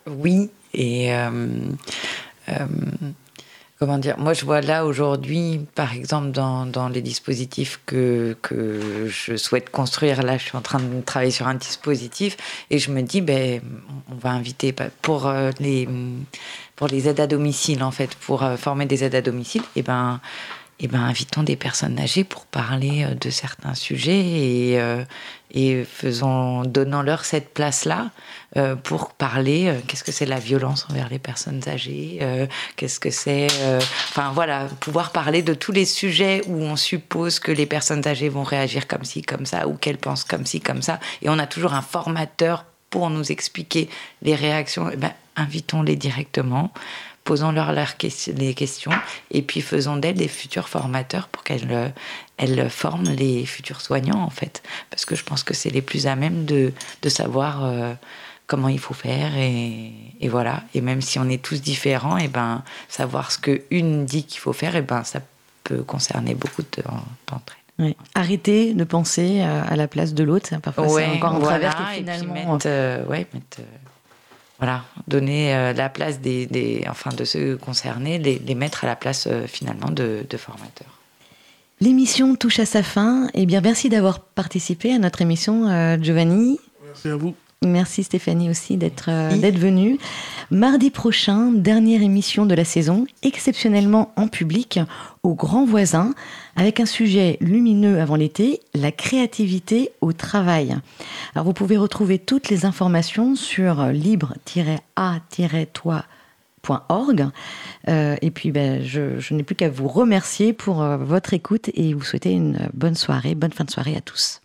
Oui. Et comment dire Moi, je vois là aujourd'hui, par exemple, dans, dans, les dispositifs que, que je souhaite construire, là, je suis en train de travailler sur un dispositif et je me dis, ben, on va inviter pour euh, les, pour les aides à domicile, en fait, pour euh, former des aides à domicile, et ben eh ben, invitons des personnes âgées pour parler euh, de certains sujets et, euh, et faisons, donnant-leur cette place-là euh, pour parler qu'est-ce que c'est la violence envers les personnes âgées, qu'est-ce que c'est. enfin voilà, pouvoir parler de tous les sujets où on suppose que les personnes âgées vont réagir comme ci, comme ça, ou qu'elles pensent comme ci, comme ça. Et on a toujours un formateur pour nous expliquer les réactions. Eh ben, invitons-les directement posons-leur les questions et puis faisons d'elles des futurs formateurs pour qu'elles euh, elles forment les futurs soignants en fait. Parce que je pense que c'est les plus à même de, de savoir euh, comment il faut faire et, et, voilà. Et même si on est tous différents, et ben savoir ce que une dit qu'il faut faire, et ben ça peut concerner beaucoup d'entre elles.
Oui. Arrêter de penser à la place de l'autre, parfois c'est encore un travers qui finalement...
Euh, ouais, mettre voilà, donner euh, la place des, enfin de ceux concernés, les, mettre à la place euh, finalement de, formateurs.
L'émission touche à sa fin. Eh bien, merci d'avoir participé à notre émission, euh, Giovanni.
Merci à vous.
Merci Stéphanie aussi d'être d'être venue. Mardi prochain, dernière émission de la saison, exceptionnellement en public, au Grand Voisin, avec un sujet lumineux avant l'été, la créativité au travail. Alors vous pouvez retrouver toutes les informations sur libre-a-toi.org. Euh, et puis ben, je, je n'ai plus qu'à vous remercier pour euh, votre écoute et vous souhaiter une bonne soirée, bonne fin de soirée à tous.